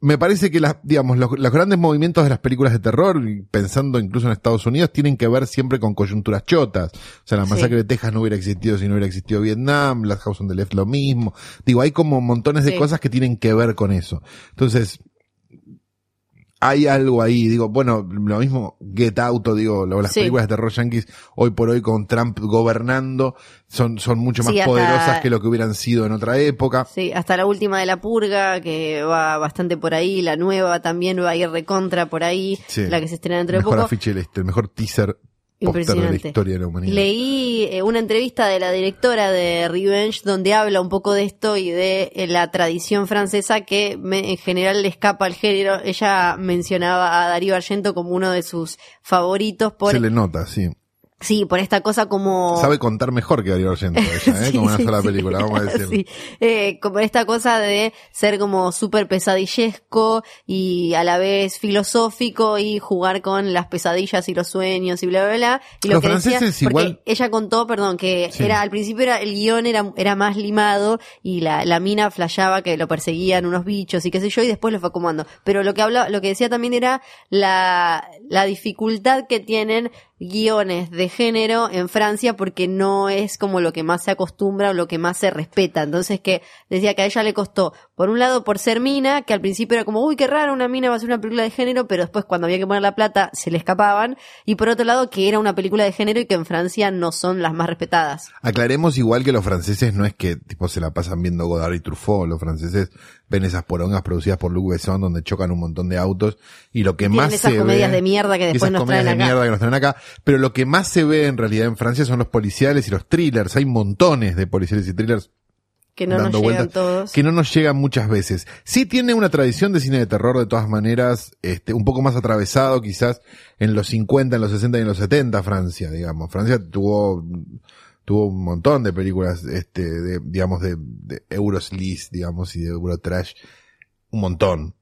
Me parece que las, digamos, los, los, grandes movimientos de las películas de terror, pensando incluso en Estados Unidos, tienen que ver siempre con coyunturas chotas. O sea, la masacre Sí. de Texas no hubiera existido si no hubiera existido Vietnam, las House on the Left lo mismo. Digo, hay como montones de Sí. cosas que tienen que ver con eso. Entonces, hay algo ahí, digo, bueno, lo mismo Get Out, digo, las Sí. películas de terror yankees hoy por hoy con Trump gobernando son, son mucho más Sí, hasta- poderosas que lo que hubieran sido en otra época. Sí, hasta la última de la purga, que va bastante por ahí, la nueva también va a ir recontra por ahí, Sí. la que se estrena dentro de poco. afiche, del- el mejor teaser póster de la Impresionante. historia de la humanidad. Leí eh, una entrevista de la directora de Revenge donde habla un poco de esto y de eh, la tradición francesa que me- en general le escapa al género. Ella mencionaba a Darío Argento como uno de sus favoritos por Se le nota, sí. Sí, por esta cosa como Sabe contar mejor que Darío Argento, <laughs> ella, ¿eh? Sí, como una sí, sola sí. película, vamos a <laughs> decir. Sí. Eh, como esta cosa de ser como súper pesadillesco y a la vez filosófico y jugar con las pesadillas y los sueños y bla, bla, bla. Y lo Los que decía, franceses porque igual- ella contó, perdón, que era al principio era el guion era, era más limado y la, la mina flasheaba que lo perseguían unos bichos y qué sé yo y después lo fue acomodando. Pero lo que habla, lo que decía también era la, la dificultad que tienen guiones de género en Francia porque no es como lo que más se acostumbra o lo que más se respeta. Entonces que decía que a ella le costó, por un lado por ser mina, que al principio era como, uy, qué raro, una mina va a hacer una película de género, pero después cuando había que poner la plata se le escapaban. Y por otro lado que era una película de género y que en Francia no son las más respetadas. Aclaremos igual que los franceses no es que tipo se la pasan viendo Godard y Truffaut, los franceses ven esas porongas producidas por Luc Besson donde chocan un montón de autos y lo que Tienen más esas se comedias ve, de mierda que después esas nos comedias traen de acá. mierda que nos traen acá, pero lo que más se ve en realidad en Francia son los policiales y los thrillers, hay montones de policiales y thrillers Que no nos dando llegan vueltas, todos. que no nos llegan muchas veces. Sí tiene una tradición de cine de terror de todas maneras, este, un poco más atravesado quizás en los 50, en los 60 y en los 70 Francia, digamos. Francia tuvo, tuvo un montón de películas, este, de, digamos, de, de Euroslis, digamos, y de Eurotrash. Un montón.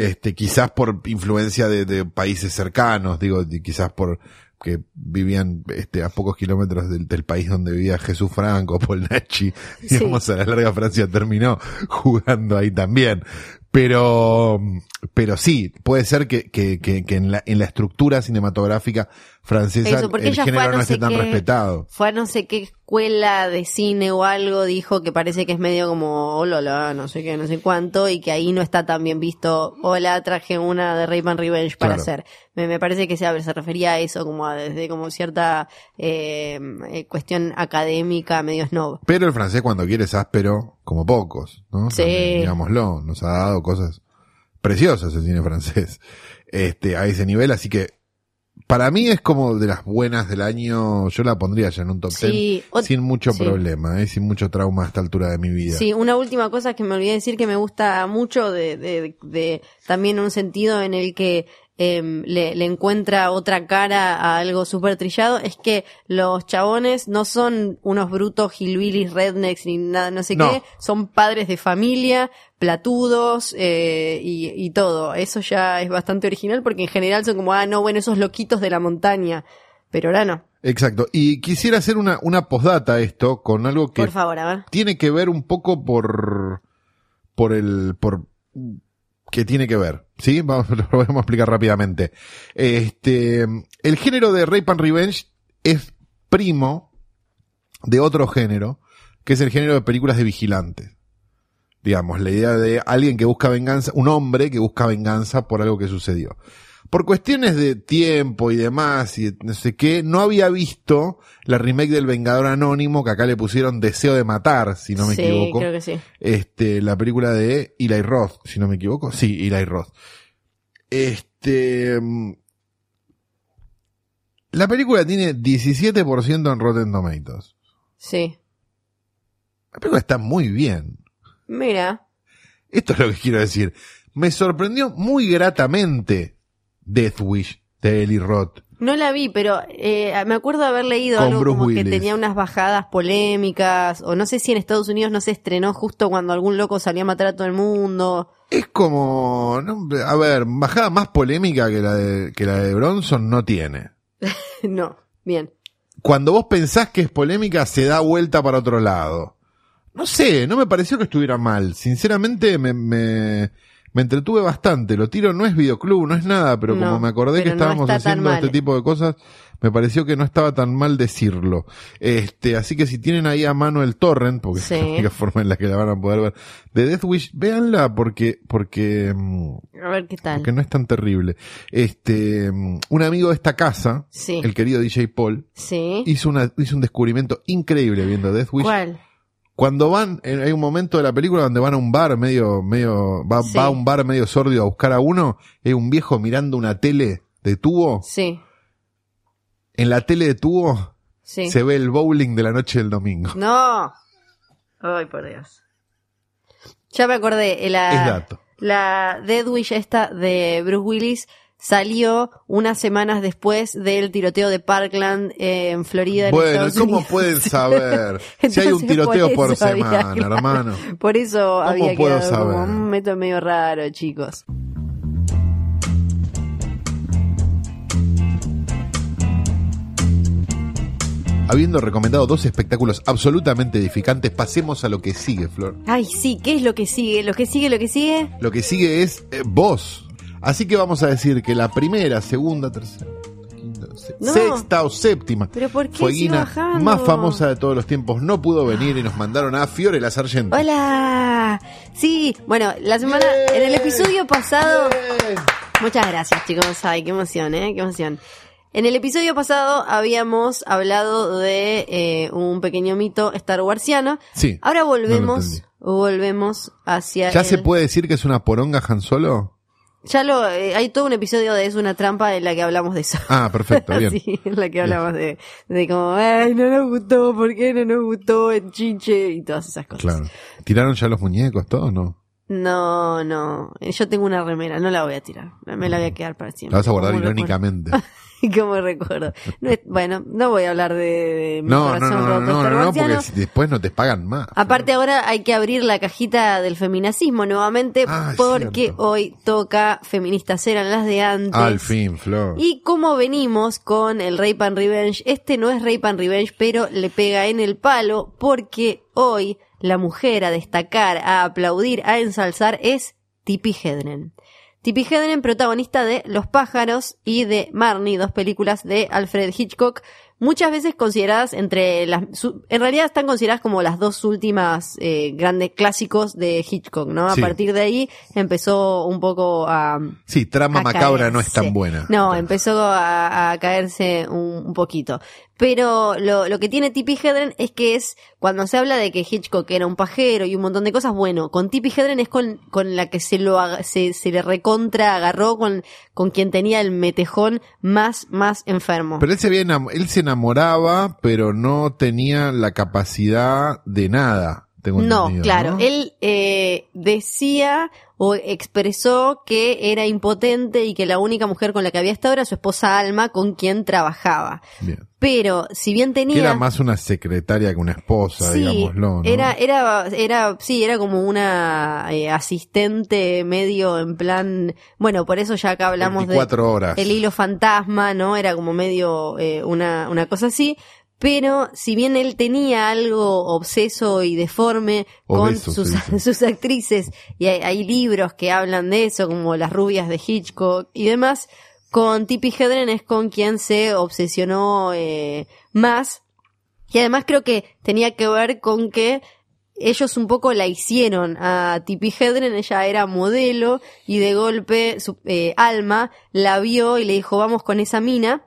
Este, quizás por influencia de, de países cercanos, digo, quizás por que vivían este, a pocos kilómetros del, del país donde vivía Jesús Franco, <laughs> Paul Nachi, Sí. digamos, a la larga Francia terminó jugando ahí también. Pero, pero sí, puede ser que, que, que, que en, la, en la estructura cinematográfica francesa Eso, el género no no esté tan qué- respetado. Fue a no sé qué escuela de cine o algo, dijo que parece que es medio como, hola, no sé qué, no sé cuánto, y que ahí no está tan bien visto, hola, traje una de Rayman Revenge para Claro. hacer. Me, me parece que se, se refería a eso, como a, desde como cierta eh, eh, cuestión académica, medio snob. Pero el francés cuando quiere es áspero como pocos, ¿no? Sí. También, digámoslo, nos ha dado cosas preciosas el cine francés, este, a ese nivel, así que para mí es como de las buenas del año, yo la pondría ya en un top 10 Sí, ot- sin mucho sí. problema, ¿eh? sin mucho trauma a esta altura de mi vida. Sí, una última cosa que me olvidé decir que me gusta mucho de, de, de también un sentido en el que em, le, le encuentra otra cara a algo súper trillado es que los chabones no son unos brutos hillbillies, rednecks ni nada, no sé No. qué, son padres de familia, platudos eh, y, y todo. Eso ya es bastante original porque en general son como, ah, no, bueno, esos loquitos de la montaña. Pero ahora no. Exacto. Y quisiera hacer una, una postdata a esto con algo que Por favor, a ver. tiene que ver un poco por, por el, por, que tiene que ver, ¿sí? <laughs> Vamos, lo vamos a explicar rápidamente. Este, el género de Rape and Revenge es primo de otro género, que es el género de películas de vigilantes. Digamos, la idea de alguien que busca venganza, un hombre que busca venganza por algo que sucedió. Por cuestiones de tiempo y demás, y no sé qué, no había visto la remake del Vengador Anónimo, que acá le pusieron Deseo de Matar, si no me sí, equivoco creo que sí. este, la película de Eli Roth, si no me equivoco. Sí, Eli Roth. Este, mm, la película tiene 17% en Rotten Tomatoes. Sí. La película está muy bien. Mira. Esto es lo que quiero decir. Me sorprendió muy gratamente Death Wish de Eli Roth. No la vi, pero eh, me acuerdo haber leído algo Bruce como que tenía unas bajadas polémicas, o no sé si en Estados Unidos no se estrenó justo cuando algún loco salía a matar a todo el mundo. Es como, no, a ver, bajada más polémica que la de, que la de Bronson no tiene. <laughs> no, bien. Cuando vos pensás que es polémica, se da vuelta para otro lado. No sé, no me pareció que estuviera mal. Sinceramente, me, me, me entretuve bastante. Lo tiro no es videoclub, no es nada, pero como me acordé que no estábamos haciendo este tipo de cosas, me pareció que no estaba tan mal decirlo. Este, así que si tienen ahí a mano el torrent, porque Sí. es la única forma en la que la van a poder ver, de Death Wish, véanla porque, porque, mm, A ver qué tal. porque no es tan terrible. Este, mm, un amigo de esta casa, Sí. el querido DJ Paul, Sí. hizo una, hizo un descubrimiento increíble viendo Death Wish. ¿Cuál? Cuando van, hay un momento de la película donde van a un bar medio, medio, va, Sí. va a un bar medio sordio a buscar a uno, hay un viejo mirando una tele de tubo. Sí. En la tele de tubo Sí. se ve el bowling de la noche del domingo. No. Ay, por Dios. Ya me acordé. eh, La, Es dato. La Dead Wish esta de Bruce Willis salió unas semanas después del tiroteo de Parkland eh, en Florida. en Bueno, Estados ¿cómo Unidos. pueden <laughs> saber? si hay un tiroteo por por, había semana, hermano. <laughs> Por eso había puedo quedado como saber? un método medio raro, chicos. Habiendo recomendado dos espectáculos absolutamente edificantes, pasemos a lo que sigue, Flor. Ay, sí, ¿qué es lo que sigue? ¿Lo que sigue, lo que sigue? Lo que sigue es eh, vos. Así que vamos a decir que la primera, segunda, tercera, quinta, se- No. sexta o séptima ¿Pero por qué Fueguina más famosa de todos los tiempos no pudo venir y nos mandaron a Fiore la Sargento. Hola. Sí, bueno, la semana, en el episodio pasado... Muchas gracias, chicos. Ay, qué emoción, ¿eh? Qué emoción. En el episodio pasado habíamos hablado de eh, un pequeño mito Star Warsiano. Sí. Ahora volvemos, volvemos hacia. ¿Ya el- se puede decir que es una poronga Han Solo? Ya lo, eh, hay todo un episodio de Es una trampa en la que hablamos de eso. Ah, perfecto, <laughs> bien. Sí, en la que hablamos de, de como, ay, no nos gustó, ¿por qué no nos gustó el chinche? Y todas esas cosas. Claro. ¿Tiraron ya los muñecos, todos, no? No, no. Eh, Yo tengo una remera, no la voy a tirar. Me la voy a quedar para siempre. La vas a guardar irónicamente. <laughs> <laughs> Como recuerdo. No es- bueno, no voy a hablar de, de mi No, corazón no, no, roto no, no, porque después no te pagan más. Aparte ahora hay que abrir la cajita del feminacismo nuevamente Ah, porque cierto. hoy toca feministas eran las de antes. Al fin, Flor. Y como venimos con el Rape and Revenge, este no es Rape and Revenge, pero le pega en el palo porque hoy la mujer a destacar, a aplaudir, a ensalzar es Tippi Hedren. Tippi Hedren, protagonista de Los pájaros y de Marnie, dos películas de Alfred Hitchcock, muchas veces consideradas entre las, en realidad están consideradas como las dos últimas eh, grandes clásicos de Hitchcock, ¿no? A Sí. partir de ahí empezó un poco a, Sí, trama a macabra no es tan buena. No, empezó a, a caerse un, un poquito. Pero lo, lo que tiene Tippi Hedren es que es, cuando se habla de que Hitchcock era un pajero y un montón de cosas, bueno, con Tippi Hedren es con, con la que se lo se, se le recontra agarró con, con quien tenía el metejón más, más enfermo. Pero él se, había él se enamoraba, pero no tenía la capacidad de nada. Tengo No, claro. ¿no? Él eh, decía o expresó que era impotente y que la única mujer con la que había estado era su esposa Alma, con quien trabajaba. Bien. Pero si bien tenía Que era más una secretaria que una esposa, sí, digámoslo, ¿no? era era era sí era como una eh, asistente medio en plan bueno por eso ya acá hablamos 24 horas. de el hilo fantasma no era como medio eh, una una cosa así pero si bien él tenía algo obseso y deforme Obeso, con sus, <laughs> sus actrices y hay, hay libros que hablan de eso como las rubias de Hitchcock y demás con Tippi Hedren es con quien se obsesionó eh, más. Y además creo que tenía que ver con que ellos un poco la hicieron a Tippi Hedren, ella era modelo y de golpe su eh, Alma la vio y le dijo vamos con esa mina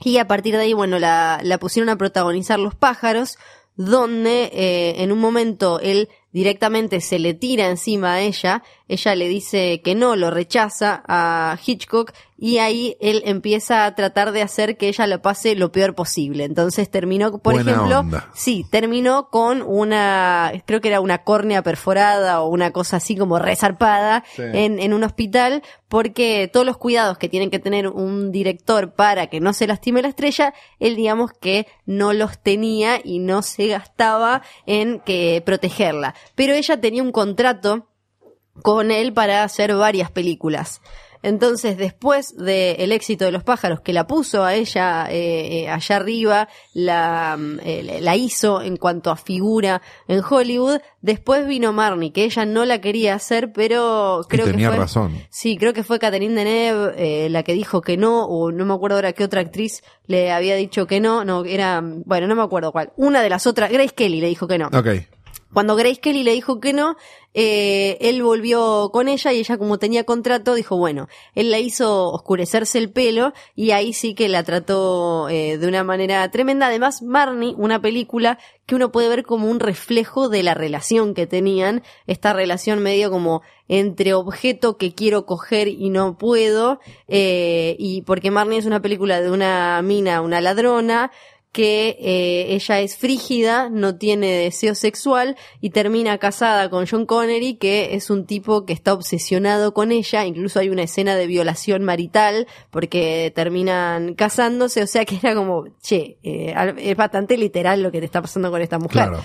y a partir de ahí, bueno, la, la pusieron a protagonizar Los pájaros, donde eh, en un momento él directamente se le tira encima a ella, ella le dice que no, lo rechaza a Hitchcock y ahí él empieza a tratar de hacer que ella lo pase lo peor posible. Entonces terminó, por Buena ejemplo, onda. sí, terminó con una, creo que era una córnea perforada o una cosa así como resarpada Sí. en, en un hospital porque todos los cuidados que tienen que tener un director para que no se lastime la estrella, él digamos que no los tenía y no se gastaba en que protegerla. Pero ella tenía un contrato con él para hacer varias películas. Entonces, después del éxito de los pájaros, que la puso a ella eh, eh, allá arriba, la, mm, eh, la hizo en cuanto a figura en Hollywood, después vino Marnie, que ella no la quería hacer, pero Y creo que tenía fue... razón. Sí, creo que fue Catherine Deneuve eh, la que dijo que no, o no me acuerdo ahora qué otra actriz le había dicho que no, no, era, bueno, no me acuerdo cuál. Una de las otras, Grace Kelly le dijo que no. Ok. Cuando Grace Kelly le dijo que no, eh, él volvió con ella y ella como tenía contrato dijo, bueno, él la hizo oscurecerse el pelo y ahí sí que la trató eh, de una manera tremenda. Además, Marnie, una película que uno puede ver como un reflejo de la relación que tenían, esta relación medio como entre objeto que quiero coger y no puedo, eh, y porque Marnie es una película de una mina, una ladrona, que eh, ella es frígida, no tiene deseo sexual y termina casada con John Connery, que es un tipo que está obsesionado con ella, incluso hay una escena de violación marital porque terminan casándose, o sea que era como, che, eh, es bastante literal lo que te está pasando con esta mujer Claro.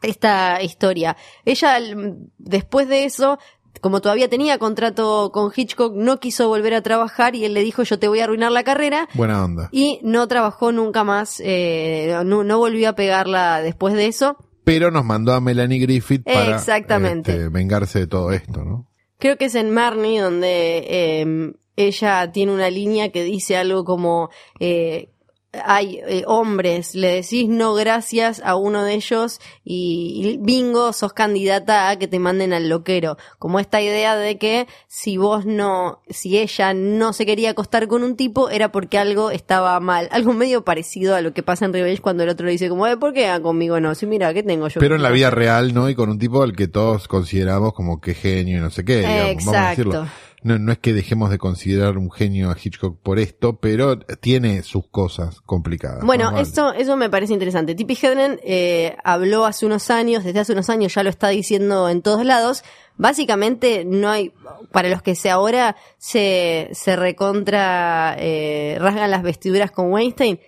esta historia. Ella, después de eso, como todavía tenía contrato con Hitchcock, no quiso volver a trabajar y él le dijo yo te voy a arruinar la carrera Buena onda. y no trabajó nunca más, eh, no, no volvió a pegarla después de eso. Pero nos mandó a Melanie Griffith para Exactamente. este, vengarse de todo esto, ¿no? Creo que es en Marnie donde eh, ella tiene una línea que dice algo como eh, hay eh, hombres, le decís no gracias a uno de ellos y, y bingo, sos candidata a que te manden al loquero. Como esta idea de que si vos no, si ella no se quería acostar con un tipo era porque algo estaba mal. <laughs> Algo medio parecido a lo que pasa en Revenge cuando el otro le dice como, eh, ¿por qué ah, conmigo no? Si mira, ¿qué tengo yo? Pero en la vida real, ¿no? Y con un tipo al que todos consideramos como que genio y no sé qué, digamos, vamos a decirlo. No, no es que dejemos de considerar un genio a Hitchcock por esto, pero tiene sus cosas complicadas. Bueno, eso, eso me parece interesante. Tippi Hedren eh, habló hace unos años, desde hace unos años ya lo está diciendo en todos lados. Básicamente no hay, para los que se ahora se, se recontra eh, rasgan las vestiduras con Weinstein,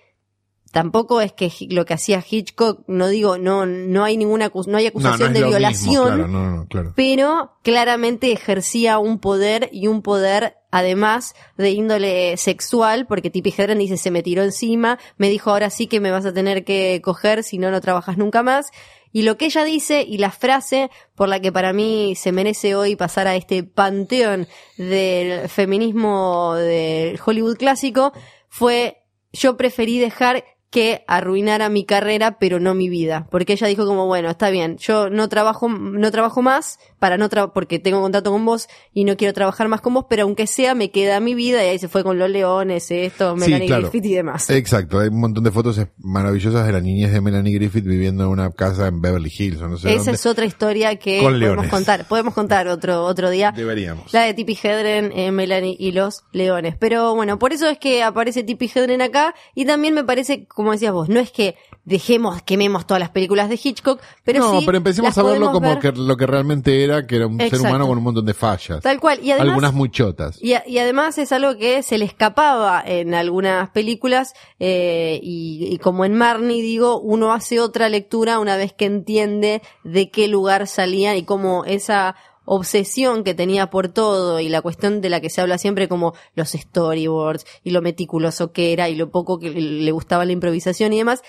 tampoco es que lo que hacía Hitchcock, no digo, no, no hay ninguna, no hay No, no acusación de mismo, violación claro, no, no, claro. pero claramente ejercía un poder y un poder además de índole sexual, porque Tippi Hedren dice se me tiró encima, me dijo ahora sí que me vas a tener que coger, si no no trabajas nunca más. Y lo que ella dice y la frase por la que para mí se merece hoy pasar a este panteón del feminismo del Hollywood clásico fue yo preferí dejar que arruinara mi carrera, pero no mi vida. Porque ella dijo como, bueno, está bien, yo no trabajo, no trabajo más para no tra porque tengo contacto con vos y no quiero trabajar más con vos, pero aunque sea, me queda mi vida y ahí se fue con los leones, esto, Sí, Melanie claro. Griffith y demás. Exacto, hay un montón de fotos maravillosas de la niñez de Melanie Griffith viviendo en una casa en Beverly Hills o no sé Esa dónde. es otra historia que Con podemos leones. contar. Podemos contar otro, otro día. Deberíamos. La de Tippi Hedren, eh, Melanie y los leones. Pero bueno, por eso es que aparece Tippi Hedren acá. Y también me parece, como decías vos, no es que dejemos, quememos todas las películas de Hitchcock, pero no, sí. pero empecemos a verlo como ver que lo que realmente era, que era un ser humano con un montón de fallas. Tal cual. Y además, Algunas muy chotas. Y, a- y además es algo que se le escapaba en algunas películas eh, y, y como en Marnie digo, uno hace otra lectura una vez que entiende de qué lugar salían y cómo esa obsesión que tenía por todo y la cuestión de la que se habla siempre como los storyboards y lo meticuloso que era y lo poco que le gustaba la improvisación y demás,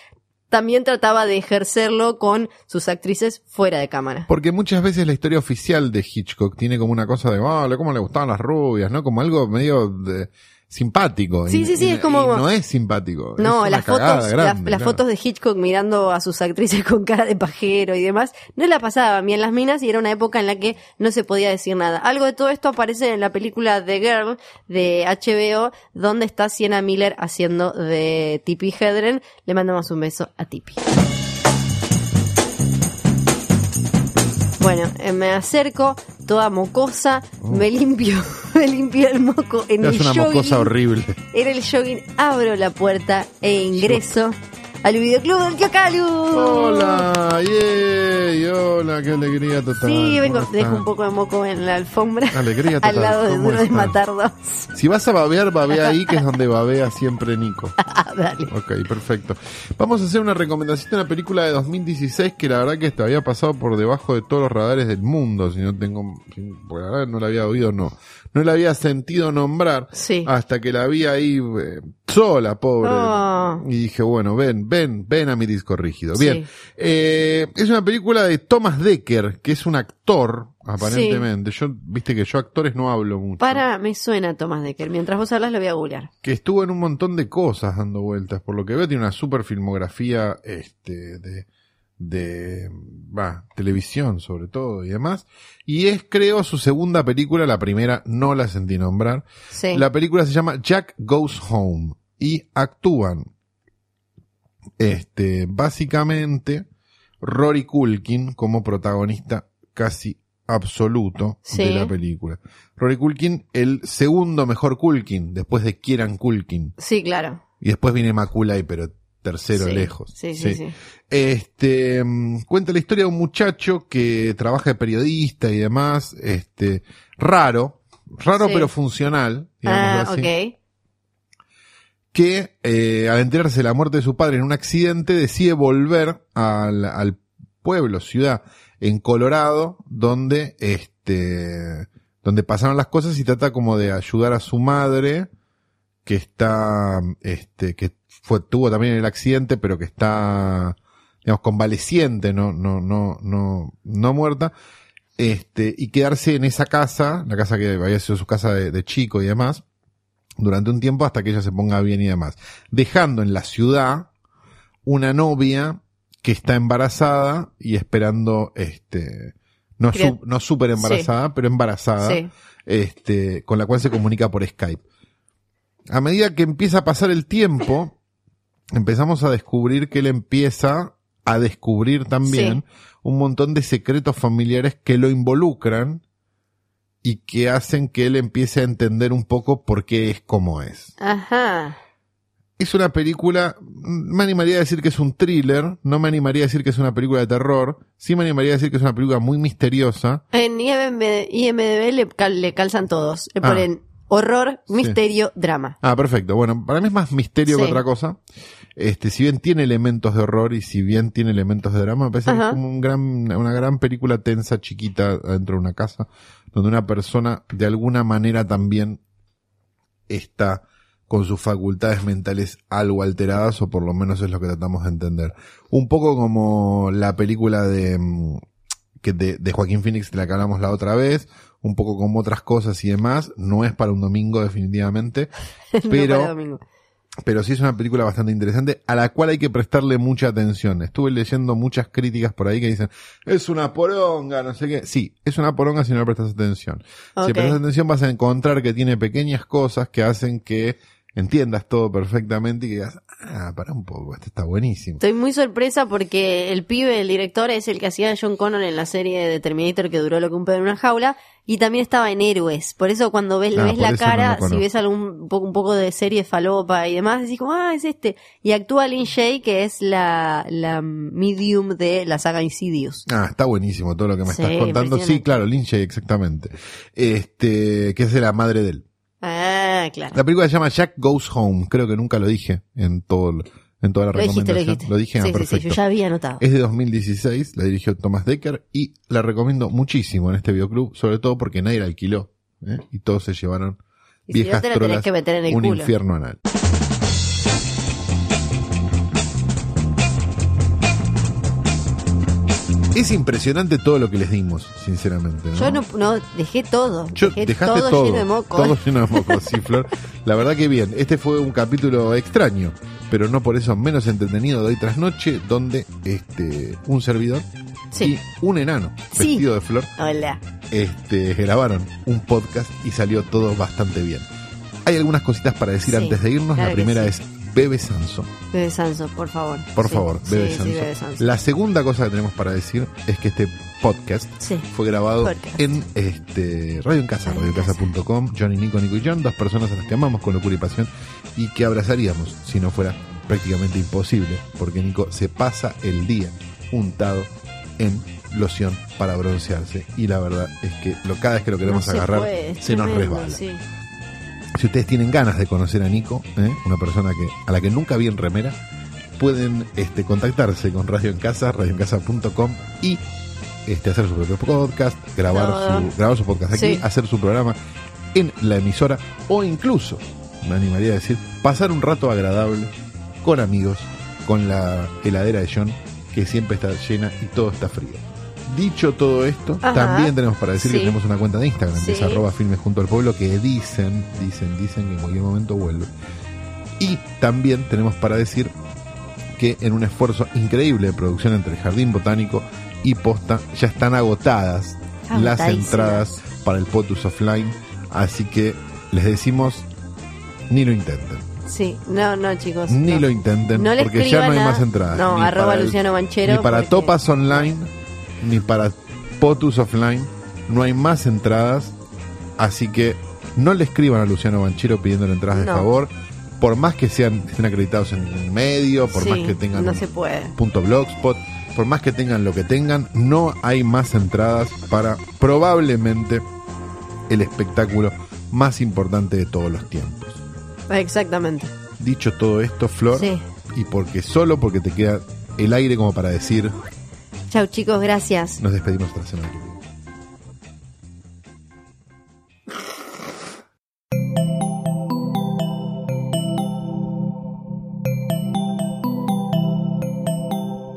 también trataba de ejercerlo con sus actrices fuera de cámara. Porque muchas veces la historia oficial de Hitchcock tiene como una cosa de, oh, cómo le gustaban las rubias, ¿no? Como algo medio de- simpático. Sí, Y- sí, sí, y- es como- no es simpático. No, es las fotos, grande, las, fotos de Hitchcock mirando a sus actrices <laughs> con cara de pajero y demás, no la pasaban bien las minas y era una época en la que no se podía decir nada. Algo de todo esto aparece en la película The Girl de HBO, donde está Sienna Miller haciendo de Tippi Hedren. Le mandamos un beso a Tippi. Bueno, eh, me acerco, toda mocosa, me limpio, <laughs> me limpio el moco en Es el una jogging. mocosa horrible. Era el jogging, abro la puerta e ingreso al videoclub del tío Calu. Hola, yay, hola, qué alegría total. Sí, vengo, ¿Cómo dejo un poco de moco en la alfombra. Alegría <laughs> total. Al lado de ¿Cómo Duro de están? Matar dos. Si vas a babear, babea ahí, que es donde babea siempre Nico. <laughs> Ah, Dale. Ok, perfecto. Vamos a hacer una recomendación de una película de 2016 que la verdad que te había pasado por debajo de todos los radares del mundo, si no tengo, si- porque la verdad no la había oído, no. No la había sentido nombrar Sí. hasta que la vi ahí eh, sola, pobre. Oh. Y dije, bueno, ven, ven, ven a mi disco rígido. Bien. Sí. Eh, es una película de Thomas Decker, que es un actor, aparentemente. Yo, viste que yo actores no hablo mucho. Para, me suena Tomás Decker. Mientras vos hablas lo voy a googlear. que estuvo en un montón de cosas dando vueltas. Por lo que veo, tiene una super filmografía este, de, de va, televisión, sobre todo, y demás. Y es, creo, su segunda película. La primera no la sentí nombrar. Sí. La película se llama Jack Goes Home. Y actúan, este, básicamente, Rory Culkin como protagonista casi absoluto Sí. de la película. Rory Culkin, el segundo mejor Culkin, después de Kieran Culkin. Sí, claro. Y después viene Maculay, pero tercero Sí. lejos. Sí, sí, sí. Este, mm, cuenta la historia de un muchacho que trabaja de periodista y demás, este, raro, raro pero funcional, Ah, así, ok. que eh, al enterarse de la muerte de su padre en un accidente decide volver al, al pueblo, ciudad, en Colorado, donde este, donde pasaron las cosas y trata como de ayudar a su madre, que está, este, que fue, tuvo también el accidente, pero que está, digamos, convaleciente, no, no, no, no, no muerta, este, y quedarse en esa casa, la casa que había sido su casa de, de chico y demás, durante un tiempo hasta que ella se ponga bien y demás. Dejando en la ciudad una novia que está embarazada y esperando, este, no, su- no súper embarazada, pero embarazada, Sí. este, con la cual se comunica por Skype. A medida que empieza a pasar el tiempo, empezamos a descubrir que él empieza a descubrir también un montón de secretos familiares que lo involucran y que hacen que él empiece a entender un poco por qué es como es. Ajá. Es una película, me animaría a decir que es un thriller, no me animaría a decir que es una película de terror, sí me animaría a decir que es una película muy misteriosa, En IMDb, IMDb le, cal- le calzan todos. Le Ah. ponen horror, Sí. misterio, drama. Ah, perfecto. Bueno, para mí es más misterio que otra cosa. Este, si bien tiene elementos de horror y si bien tiene elementos de drama, me parece que es como un gran, una gran película tensa, chiquita, dentro de una casa, donde una persona de alguna manera también está con sus facultades mentales algo alteradas, o por lo menos es lo que tratamos de entender. Un poco como la película de, mm, que de, de Joaquín Phoenix de la que hablamos la otra vez, un poco como otras cosas y demás, no es para un domingo definitivamente, <laughs> No Pero- para domingo. pero sí es una película bastante interesante a la cual hay que prestarle mucha atención. Estuve leyendo muchas críticas por ahí que dicen, es una poronga, no sé qué. Sí, es una poronga si no le prestas atención. Si prestas atención vas a encontrar que tiene pequeñas cosas que hacen que entiendas todo perfectamente y que digas, ah, para un poco, esto está buenísimo. Estoy muy sorpresa porque el pibe, el director, es el que hacía a John Connor en la serie de Terminator que duró lo que un pedo en una jaula y también estaba en Héroes. Por eso cuando ves, le Ah, ves la no cara, si ves algún un poco, un poco de serie falopa y demás, decís como, ah, es este. Y actúa Lin Shay, que es la, la medium de la saga Insidious. Ah, está buenísimo todo lo que me Sí, estás contando. Sí, claro, Lynch, exactamente. Este, que es de la madre de él. Ah, claro. La película se llama Jack Goes Home. Creo que nunca lo dije en todo, el- en toda la Lo dijiste, lo recomendación. dijiste. Lo dije, ah, sí, sí, sí, perfecto. yo ya había anotado. Es de 2016, la dirigió Thomas Decker y la recomiendo muchísimo en este videoclub, sobre todo porque nadie la alquiló ¿eh? y todos se llevaron Y si no viejas te la tenés trolas, que meter en el un culo. infierno anal. Es impresionante todo lo que les dimos, sinceramente. ¿no? Yo no, no, dejé todo. Yo- dejé dejaste todo, todo, lleno de moco. todo <laughs> lleno de moco, sí, Flor. La verdad que bien. Este fue un capítulo extraño, pero no por eso menos entretenido de hoy tras noche, donde este un servidor Sí. y un enano Sí. vestido de flor Hola. este, grabaron un podcast y salió todo bastante bien. Hay algunas cositas para decir Sí, antes de irnos. claro La primera es Bebe Sanso. Bebe Sanso, por favor. Por Sí, favor, sí, Bebe sí, Sanso. Bebe Sanso. La segunda cosa que tenemos para decir es que este podcast Sí. fue grabado Podcast. en este Radio en Casa, Radio en radioencasa.com, Johnny, Nico, Nico y John, dos personas a las que amamos con locura y pasión y que abrazaríamos si no fuera prácticamente imposible, porque Nico se pasa el día untado en loción para broncearse y la verdad es que lo, cada vez que lo queremos No se agarrar puede, se nos resbala. Si ustedes tienen ganas de conocer a Nico, ¿eh? una persona que a la que nunca vi en remera, pueden este, contactarse con Radio en Casa, radioencasa.com y este, hacer su propio podcast, grabar su, grabar su podcast aquí, Sí. hacer su programa en la emisora o incluso, me animaría a decir, pasar un rato agradable con amigos, con la heladera de John, que siempre está llena y todo está frío. Dicho todo esto, Ajá. también tenemos para decir que Sí. tenemos una cuenta de Instagram, que es Sí. arroba filmes junto al pueblo, que dicen, dicen, dicen que en cualquier momento vuelve. Y también tenemos para decir que en un esfuerzo increíble de producción entre el Jardín Botánico y Posta ya están agotadas las entradas para el POTUS Offline, así que les decimos ni lo intenten, Sí, no, no, chicos. ni no. lo intenten No porque ya no hay a- más entradas. No, arroba Luciano Banchero. ni para porque- Topas Online, ni para POTUS Offline, no hay más entradas, así que no le escriban a Luciano Banchero pidiéndole entradas de favor, por más que sean estén acreditados en un medio, por Sí, más que tengan No se puede. punto blogspot, por más que tengan lo que tengan, no hay más entradas para probablemente el espectáculo más importante de todos los tiempos. Exactamente. Dicho todo esto, Flor, Sí. y porque solo porque te queda el aire como para decir, Chau, chicos, gracias. nos despedimos hasta la semana que viene.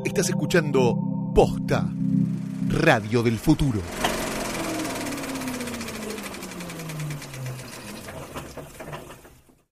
Estás escuchando Posta, Radio del Futuro.